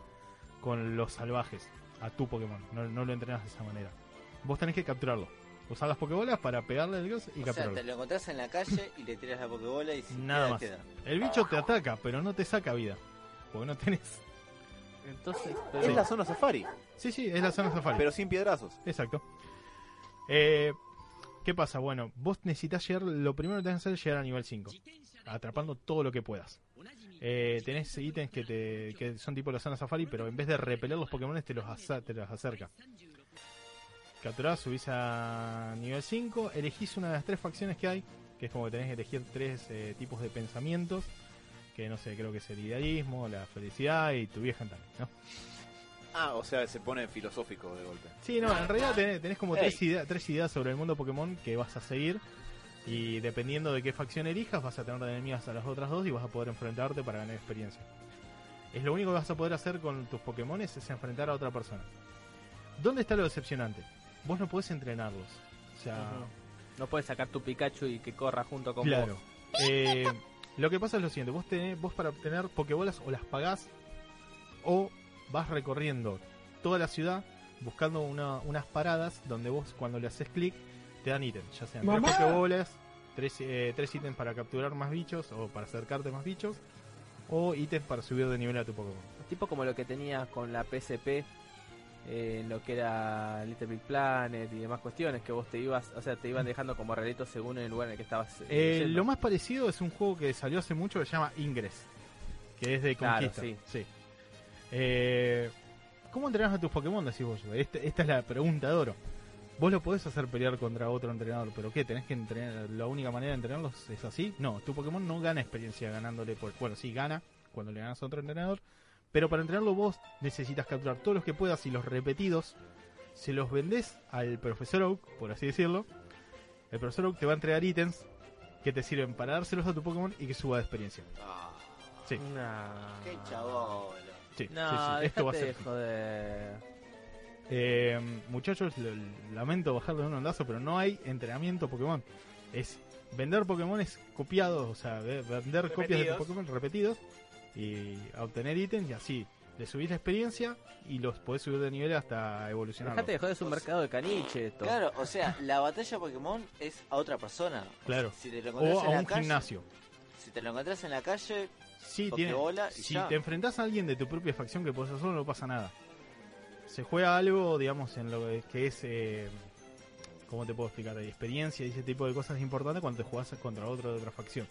con los salvajes. A tu Pokémon. No, no lo entrenas de esa manera. Vos tenés que capturarlo. Usar las Pokébolas para pegarle al dios y O sea, capturarlo. te lo encontrás en la calle y le tiras la pokebola y si Nada queda, más. queda. El bicho te ataca, pero no te saca vida. Porque no tenés. Entonces, Es pero- la zona safari, Sí, sí, es la zona safari. pero sin piedrazos. Exacto. Eh, ¿Qué pasa? Bueno, vos necesitas llegar. Lo primero que tenés que hacer es llegar a nivel 5. Atrapando todo lo que puedas. Eh, tenés ítems que, te, que son tipo la zona safari, pero en vez de repeler los Pokémon, te los, te los acerca. Capturás, subís a nivel 5. Elegís una de las tres facciones que hay. Que es como que tenés que elegir tres eh, tipos de pensamientos. Que no sé, creo que es el idealismo, la felicidad y tu vieja también, ¿no? Ah, o sea, se pone filosófico de golpe. Sí, no, en realidad tenés, tenés como tres, idea- tres ideas sobre el mundo Pokémon que vas a seguir. Y dependiendo de qué facción elijas, vas a tener de enemigas a las otras dos y vas a poder enfrentarte para ganar experiencia. Es lo único que vas a poder hacer con tus Pokémon es enfrentar a otra persona. ¿Dónde está lo decepcionante? Vos no podés entrenarlos. O sea, no puedes sacar tu Pikachu y que corra junto con claro. vos. Eh, lo que pasa es lo siguiente: vos, tenés, vos para obtener Pokébolas o las pagás o vas recorriendo toda la ciudad buscando una- unas paradas donde vos cuando le haces clic te dan ítems, ya sean tres Pokébolas, tres, eh, tres ítems para capturar más bichos o para acercarte más bichos o ítems para subir de nivel a tu Pokémon. Tipo como lo que tenías con la PSP, eh, en lo que era Little Big Planet y demás cuestiones, que vos te ibas, o sea, te iban dejando como regalitos según el lugar en el que estabas. eh, Eh, lo más parecido es un juego que salió hace mucho que se llama Ingress, que es de Claro, conquista. sí. Eh, ¿Cómo entrenás a tus Pokémon? Decís vos. Este- esta es la pregunta de oro. Vos lo podés hacer pelear contra otro entrenador, pero ¿qué? ¿Tenés que entrenar? ¿La única manera de entrenarlos es así? No, tu Pokémon no gana experiencia ganándole por... Bueno, sí, gana cuando le ganas a otro entrenador, pero para entrenarlo vos necesitas capturar todos los que puedas y los repetidos se los vendés al Profesor Oak, por así decirlo. El Profesor Oak te va a entregar ítems que te sirven para dárselos a tu Pokémon y que suba de experiencia. Ah, Sí, Nah. qué chabón. Sí, No, sí, Esto va a ser joder. Eh, muchachos, lo- lamento bajarlo de un ondazo, pero no hay entrenamiento Pokémon. Es vender Pokémones copiados, o sea, ve- vender copias de. Pokémon repetidos y obtener ítems y así. Le subís la experiencia y los podés subir de nivel hasta evolucionar. Dejate de joder, es un mercado de caniche esto. Claro, o sea, la batalla Pokémon es a otra persona. O Claro. sea, si te lo encontrás O en a la un calle, gimnasio. Si te lo encontrás en la calle, Sí, tiene, Pokébola y si ya. te enfrentás a alguien de tu propia facción que podés hacerlo, no pasa nada. Se juega algo, digamos, en lo que es. Eh, ¿Cómo te puedo explicar? De experiencia y ese tipo de cosas importantes cuando te jugás contra otro de otra facción.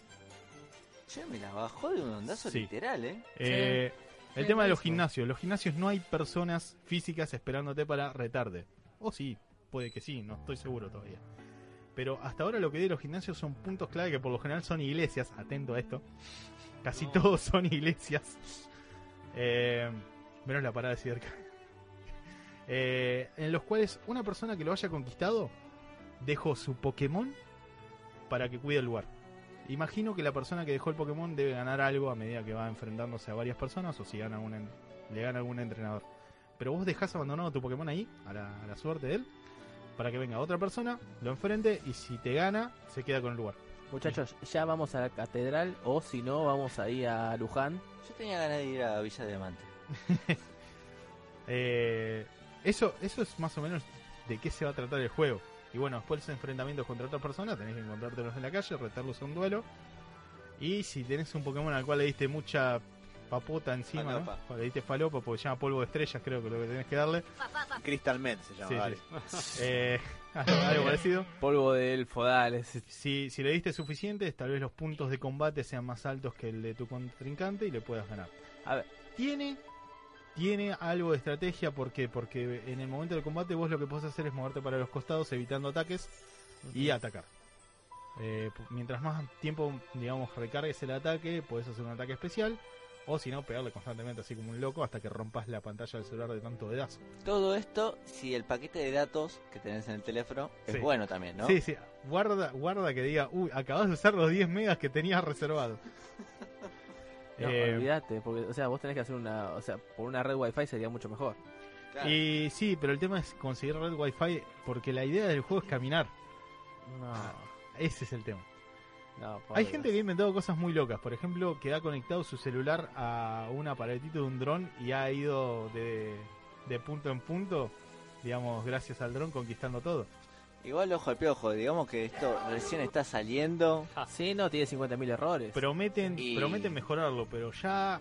che, me la bajó de un ondazo Sí. literal, ¿eh? Eh, el Sí, tema de los gimnasios. Los gimnasios no hay personas físicas esperándote para retarte. O sí, puede que sí, no estoy seguro todavía. Pero hasta ahora lo que de los gimnasios son puntos clave que por lo general son iglesias. Atento a esto. Casi todos son iglesias. Eh, menos la parada de cerca. Eh, en los cuales una persona que lo haya conquistado dejó su Pokémon para que cuide el lugar. Imagino que la persona que dejó el Pokémon debe ganar algo a medida que va enfrentándose a varias personas o si gana un le gana algún entrenador. Pero vos dejás abandonado tu Pokémon ahí, a la, a la suerte de él, para que venga otra persona, lo enfrente y si te gana, se queda con el lugar. Muchachos, ya vamos a la catedral o si no, vamos ahí a Luján. Yo tenía ganas de ir a Villa Diamante. Eh, eso, eso es más o menos de qué se va a tratar el juego. Y bueno, después los enfrentamientos contra otras personas, tenés que encontrártelos en la calle, retarlos a un duelo. Y si tenés un Pokémon al cual le diste mucha papota encima, ¿no? Falopa. O le diste falopa porque se llama polvo de estrellas, creo que lo que tenés que darle. Crystal Men se llama, Sí. Eh, algo parecido. Polvo de elfo, dale. sí. Si, si le diste suficientes, tal vez los puntos de combate sean más altos que el de tu contrincante y le puedas ganar. A ver, Tiene, tiene algo de estrategia, ¿por qué? Porque en el momento del combate vos lo que podés hacer es moverte para los costados evitando ataques y atacar. Eh, mientras más tiempo, digamos, recargues el ataque, podés hacer un ataque especial. O si no, pegarle constantemente así como un loco hasta que rompas la pantalla del celular de tanto dedazo. Todo esto, si el paquete de datos que tenés en el teléfono es Sí. bueno también, ¿no? Sí, sí, guarda, guarda que diga, uy, acabas de usar los 10 megas que tenías reservado. No, Eh, olvídate, porque, o sea, vos tenés que hacer una, o sea, por una red wifi sería mucho mejor. Claro. y sí, pero el tema es conseguir red wifi porque la idea del juego es caminar. No, Ese es el tema. No. Hay gente que ha inventado cosas muy locas. Por ejemplo, que ha conectado su celular a un aparatito de un dron y ha ido de, de punto en punto, digamos, gracias al dron conquistando todo. Igual ojo al piojo, digamos que esto recién está saliendo. Sí, no, tiene 50.000 errores. Prometen, Y- prometen mejorarlo, pero ya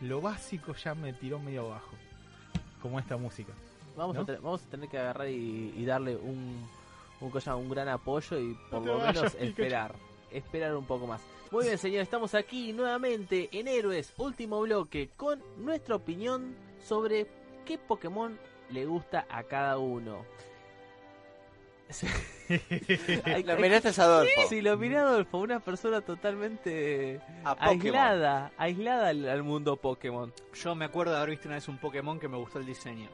lo básico ya me tiró medio abajo. Como esta música. vamos, ¿no? a tener, vamos a tener que agarrar y, y darle un, un, cosa- un gran apoyo y por lo vayas, menos Pikachu. Esperar. Un poco más. Muy bien, señor, estamos aquí nuevamente en Héroes, último bloque, con nuestra opinión sobre qué Pokémon le gusta a cada uno. Lo miraste a Adolfo. Si lo miré a Adolfo, una persona totalmente aislada, aislada al, al mundo Pokémon. Yo me acuerdo de haber visto una vez un Pokémon que me gustó el diseño.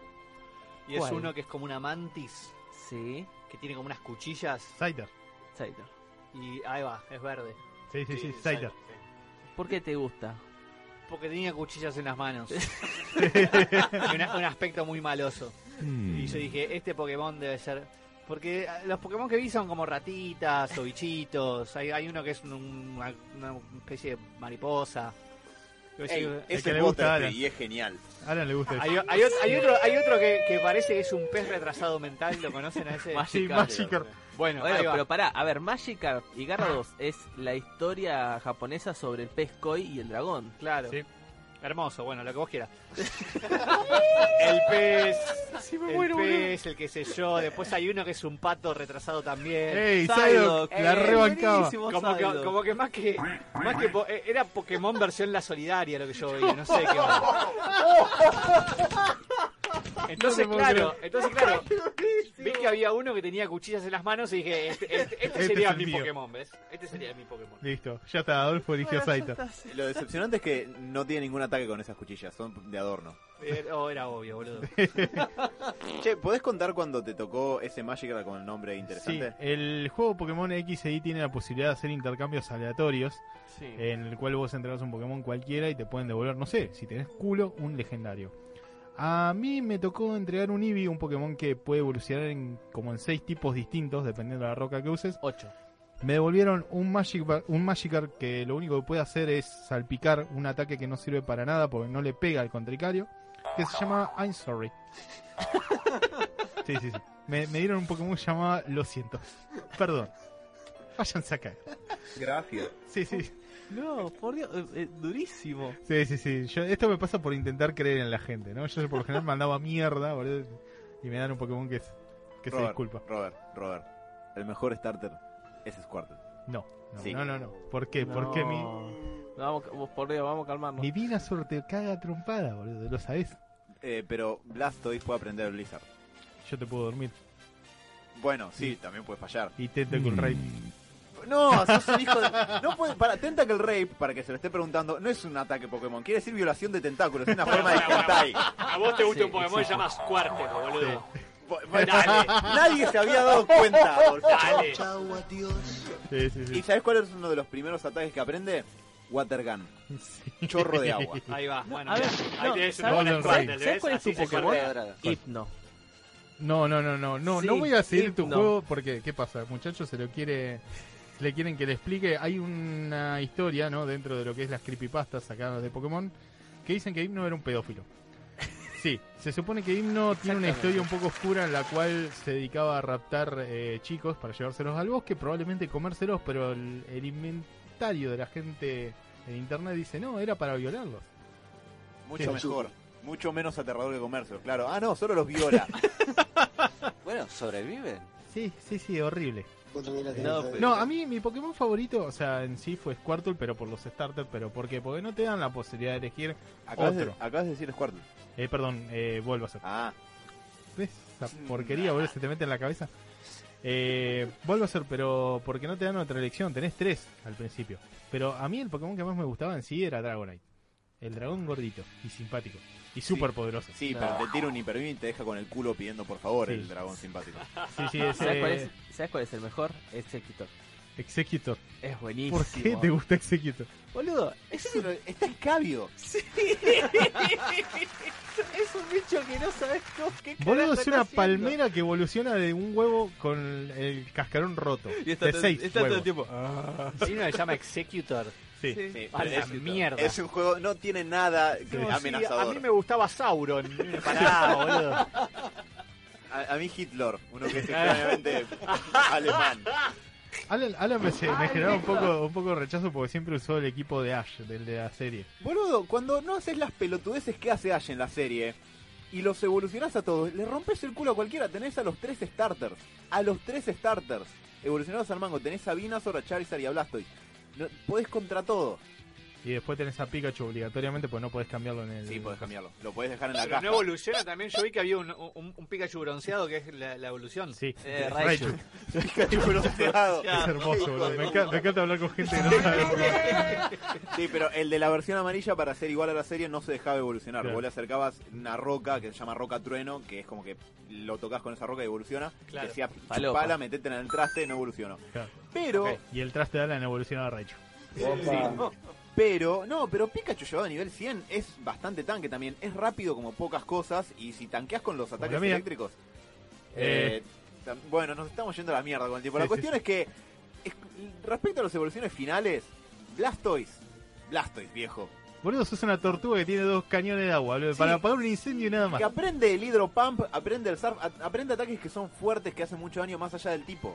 Y ¿Cuál? es uno que es como una mantis, Sí, que tiene como unas cuchillas. Scyther. Saito. Y ahí va, es verde. Sí, sí, sí, Scyther. ¿Por qué te gusta? Porque tenía cuchillas en las manos. y una- un aspecto muy maloso. Y yo dije, este Pokémon debe ser... Porque los Pokémon que vi son como ratitas o bichitos. Hay, hay uno que es un- una, una especie de mariposa. Yo Ey, decía- ese que le gusta Alan. y es genial. A Alan le gusta hay, hay hay otro, hay otro que, que parece que es un pez retrasado mental. ¿Lo conocen a ese? Magic- Sí, Magikarp. Bueno, Bueno, ahí va. pero pará, a ver, Magikarp y Gyarados es la historia japonesa sobre el pez koi y el dragón. Claro. Sí. Hermoso, bueno, lo que vos quieras. el pez, el pez, el que sé yo. Después hay uno que es un pato retrasado también. ¡Ey, Psyduck, Psyduck! La eh, rebancaba. Como que, Psyduck. como que más que más que po- eh, era Pokémon versión la solidaria lo que yo veía, no sé qué onda. Entonces No claro, entonces claro, vi que había uno que tenía cuchillas en las manos y dije, este, este- este Este sería mi mío. Pokémon, ¿ves? Este sería mi Pokémon. Listo, ya está, Adolfo eligió Bueno, sí. Lo decepcionante es que no tiene ningún ataque con esas cuchillas, son de adorno. Eh, oh, era obvio, boludo. Che, ¿podés contar cuando te tocó ese Magikarp con el nombre Sí, interesante? el juego Pokémon X y Y tiene la posibilidad de hacer intercambios aleatorios Sí. en el cual vos entregás un Pokémon cualquiera y te pueden devolver, no sé, si tenés culo, un legendario. A mí me tocó entregar un Eevee, un Pokémon que puede evolucionar en, como en seis tipos distintos, dependiendo de la roca que uses. 8. Me devolvieron un Magikarp, un Magikarp que lo único que puede hacer es salpicar un ataque que no sirve para nada porque no le pega al contricario, que se llama I'm sorry. Sí, sí, sí. Me, me dieron un Pokémon llamado Lo siento. Perdón. Váyanse a caer. Gracias. Sí, sí. No, por Dios, eh, eh, durísimo. Sí, sí, sí. Yo, esto me pasa por intentar creer en la gente, ¿no? Yo por lo general mandaba mierda, boludo, y me dan un Pokémon que, es- que se Robert, disculpa. Robert, Robert. El mejor starter es Squirtle. No, no, Sí. no, no, no. ¿Por qué? ¿Por qué mi, Vamos, por Dios, vamos a calmarnos. mi vida te caga trompada, boludo? ¿Lo sabés? Eh, pero Blastoise puede aprender Blizzard. Yo te puedo dormir. Bueno, sí, también puede fallar. Y Tentacle Rape. No, sos un hijo de... No puede... Para, Tentacle Rape, para que se lo esté preguntando, no es un ataque Pokémon. Quiere decir violación de tentáculos. Es una forma de hentai. A vos te gusta Sí, un Pokémon que se llama Squirtle, boludo. Bueno, Dale. Nadie se había dado cuenta. Dale. Sí, sí, ¿Y sabes cuál es uno de los primeros ataques que aprende? Watergun. Sí. Chorro de agua. Ahí va, bueno, A ver, ahí no, tenés una ¿sabes- buena ¿sabes- ¿sabes cuál es Así tu Pokémon? Hipno. No, no, no, no, no, Sí, no voy a seguir tu juego porque, ¿qué pasa? Muchachos, se lo quiere, le quieren que le explique. Hay una historia, ¿no? Dentro de lo que es las creepypastas sacadas de Pokémon, que dicen que Himno era un pedófilo. Sí, se supone que Himno tiene una historia un poco oscura en la cual se dedicaba a raptar eh, chicos para llevárselos al bosque, probablemente comérselos, pero el, el inventario de la gente en internet dice, no, era para violarlos. Mucho Sí. mejor. Mucho menos aterrador que comercio, claro. Ah, no, solo los viola. Bueno, sobreviven. Sí, sí, sí, horrible. No, ahí. pero- No, a mí mi Pokémon favorito, o sea, en sí fue Squirtle, pero por los starters, pero ¿por qué? Porque no te dan la posibilidad de elegir Acabas de, otro. acabas de decir Squirtle. Eh, perdón, eh, Bulbasaur. Ah, ¿Ves? Esa porquería, boludo, se te mete en la cabeza. Eh, Bulbasaur, pero porque no te dan otra elección, tenés tres al principio. Pero a mí el Pokémon que más me gustaba en sí era Dragonite. El dragón gordito y simpático. Y súper poderoso. sí, No. pero te tira un hiperbeam y te deja con el culo pidiendo por favor Sí. el dragón simpático. Sí, sí, ¿Sabes cuál, ese es, ¿Sabes cuál es el mejor? Executor. Executor. Es buenísimo. ¿Por qué te gusta Executor? Boludo, es Pero está el cabio. Es un bicho que no sabes cómo qué Boludo, es una haciendo. palmera que evoluciona de un huevo con el cascarón roto. Y está de todo- seis está todo el tiempo. Si uno le llama Executor. Sí. Sí. Sí, A pero la es, mierda. es un juego, no tiene nada No, sí, amenazador. a mí me gustaba Sauron. Pará, boludo. A, a mí Hitler, uno que es extrañamente alemán. Alan, Alan me, se- me generaba un poco, un poco de rechazo porque siempre usó el equipo de Ash, del de la serie. Boludo, cuando no haces las pelotudeces que hace Ash en la serie y los evolucionás a todos, le rompes el culo a cualquiera. Tenés a los tres starters. A los tres starters. Evolucionados al mango. Tenés a Venusaur, a Charizard y a Blastoise. No, podés contra todo. Y después tenés a Pikachu obligatoriamente, pues no podés cambiarlo en el. Sí, podés cambiarlo. Lo podés dejar en la caja. no evoluciona también. Yo vi que había un, un, un Pikachu bronceado que es la, la evolución. Sí, Eh, Raichu. Raichu. Pikachu bronceado. Es hermoso, boludo. Me, enca- me encanta hablar con gente que no sabe. Sí, pero el de la versión amarilla para ser igual a la serie no se dejaba evolucionar. Claro. Vos le acercabas una roca que se llama roca trueno, que es como que lo tocas con esa roca y evoluciona. Claro. Decía, chupala, metetela en el traste, no evolucionó. Claro. Pero, Y el traste de Alan evolucionaba a Raichu. Pero, no, pero Pikachu llevado a nivel 100 es bastante tanque también. Es rápido como pocas cosas y si tanqueas con los ataques eléctricos... Eh. eh, bueno, nos estamos yendo a la mierda con el tiempo. la Sí, sí, cuestión es que, es- respecto a las evoluciones finales, Blastoise, Blastoise, viejo. Boludo, sos una tortuga que tiene dos cañones de agua, boludo, para apagar un incendio y nada más. Que aprende el Hydro Pump, aprende el Surf, aprende ataques que son fuertes, que hacen mucho daño más allá del tipo.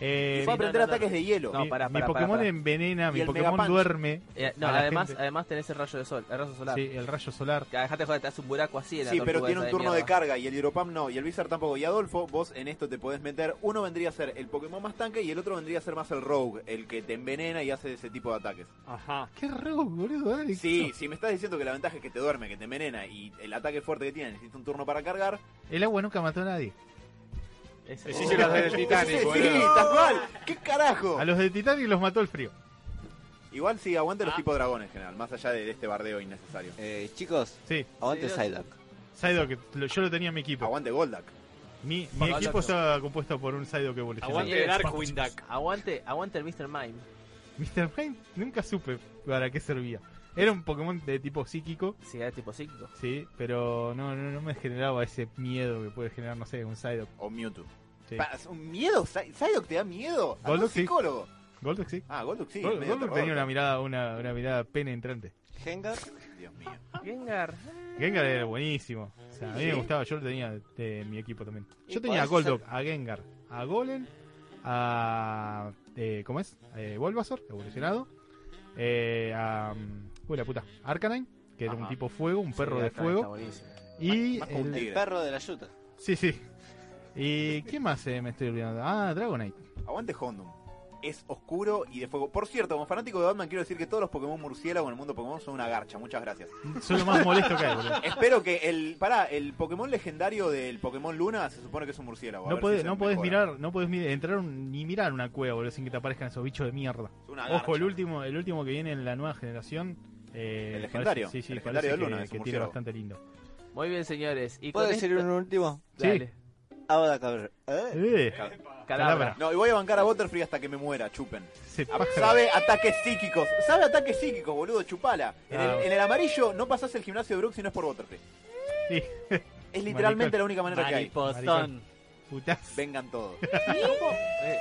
Eh, fue a no, aprender no, no. ataques de hielo. No, mi, Pokémon pará. envenena, mi Pokémon duerme. Eh, no, además, gente. además tenés el rayo de sol, el rayo solar. Sí, el rayo solar. Que dejate joder, te hace un buraco así en la Sí, pero tiene un turno de carga y el Hydro Pump no, y el Blizzard tampoco. Y Adolfo, vos en esto te podés meter. Uno vendría a ser el Pokémon más tanque y el otro vendría a ser más el Rogue, el que te envenena y hace ese tipo de ataques. Ajá. Qué robo, boludo, dale. Sí, si me estás diciendo que la ventaja es que te duerme, que te envenena y el ataque fuerte que tiene necesita un turno para cargar. El agua nunca mató a nadie. Es- Sí, sí, las del Sí, Titanic, sí, boludo. tal cual. ¿Qué carajo? A los de Titanic los mató el frío. Igual sí, aguante los Ah. tipos dragones en general, más allá de, de este bardeo innecesario. Eh, chicos, Sí, aguante Sí, Psyduck. Psyduck, lo- yo lo tenía en mi equipo. Aguante Goldak. Mi, mi Aguante. equipo estaba compuesto por un Psyduck evolucionado. Aguante Darkwing Duck. Aguante, aguante el Mr. Mime. Mr. Mime nunca supe para qué servía. Era un Pokémon de tipo psíquico, Si era tipo psíquico. sí, pero no, no, no me generaba ese miedo que puede generar, no sé, un Psyduck. O Mewtwo. Sí. Pa- ¿Un miedo? ¿Psy- ¿Psyduck te da miedo? A un Golduck sí. psicólogo. Golduck sí. Ah, Golduck sí. Gol- medio Golduck terror. tenía una mirada, una, una mirada penetrante. Gengar, Dios mío. Gengar. Gengar era buenísimo. O sea, a mí me gustaba, yo lo tenía de, mi equipo también. Y Yo tenía a podés Golduck, a Gengar, a Golem, a. Eh, ¿Cómo es? Eh, Bulbasaur, evolucionado. Eh, a. mm, Uy, la puta. Arcanine, que era un tipo fuego, un perro Sí, de fuego. Y. Más como un el- tigre. el perro de la yuta. Sí, sí. ¿Y qué más eh, me estoy olvidando? Ah, Dragonite. Aguante Hondum. Es oscuro y de fuego. Por cierto, como fanático de Batman, quiero decir que todos los Pokémon murciélagos en el mundo Pokémon son una garcha. Muchas gracias. Son lo más molesto que hay, boludo. Espero que el. Pará, el Pokémon legendario del Pokémon Luna se supone que es un murciélago. A No ver podés, si se no podés mejora. mirar, no podés mi- entrar un- ni mirar una cueva, boludo, sin que te aparezcan esos bichos de mierda. Es una Ojo, el garcha. último, el último que viene en la nueva generación. eh, El legendario, parece- sí, sí, el parece legendario de que, Luna, es un que tiene murciélago. bastante lindo. Muy bien, señores. Y ¿Puedo con decir esto- un último? Dale. Ahora cabrón. ¿Eh? Eh, Cadabra. Cadabra. No, y voy a bancar a Butterfree hasta que me muera, chupen. Ah. Sabe ataques psíquicos. Sabe ataques psíquicos, boludo, chupala. En, Ah. el, en el amarillo no pasás el gimnasio de Brooks si no es por Butterfree. Sí, Es literalmente Maricón. la única manera que hay. Mariposón. putas. Vengan todos. Eh,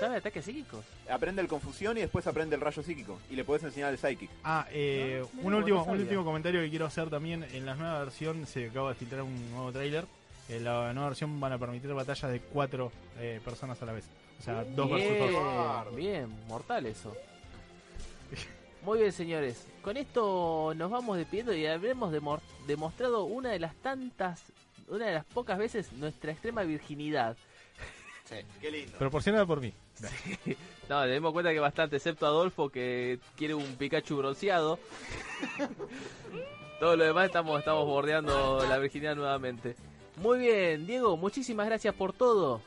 ¿Sabe ataques psíquicos? Aprende el confusión y después aprende el rayo psíquico. Y le puedes enseñar el psychic. Ah, eh, un no último, un último comentario que quiero hacer también. En la nueva versión se acaba de filtrar un nuevo tráiler. En la nueva versión van a permitir batallas de cuatro eh, personas a la vez. O sea, dos versus dos. Bien, bien, mortal eso. Muy bien, señores. Con esto nos vamos despidiendo y habremos demo- demostrado una de las tantas, una de las pocas veces nuestra extrema virginidad. Qué lindo. Proporcionada por mí. No, tenemos cuenta que bastante, excepto Adolfo que quiere un Pikachu bronceado. Todo lo demás estamos, estamos bordeando la virginidad nuevamente. Muy bien, Diego, muchísimas gracias por todo.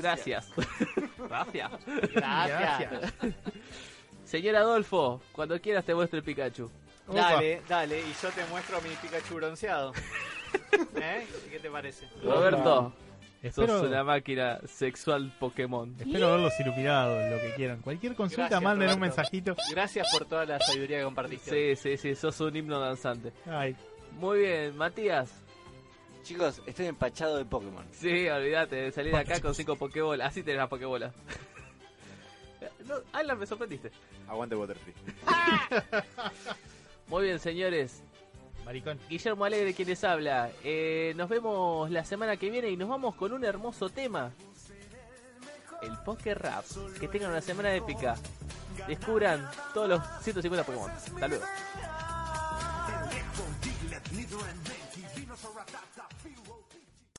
Gracias. Gracias. Gracias. Señor Adolfo, cuando quieras te muestro el Pikachu. Dale, dale, y yo te muestro mi Pikachu bronceado. ¿Eh? ¿Qué te parece? Roberto, Espero, sos una máquina sexual Pokémon. espero verlos iluminados, lo que quieran. Cualquier consulta, Gracias, manden un mensajito. Gracias por toda la sabiduría que compartiste. Sí, sí, sí, sos un himno danzante. Ay, Muy bien, Matías. Chicos, estoy empachado de Pokémon. Sí, olvídate de salir acá con cinco Pokébolas. Así tenés las Pokébolas. No, Alan, me sorprendiste. Aguante Butterfree. Muy bien, señores. maricón. Guillermo Alegre quien les habla. Eh, nos vemos la semana que viene y nos vamos con un hermoso tema. El Poké Rap. Que tengan una semana épica. Descubran todos los 150 Pokémon. Hasta luego.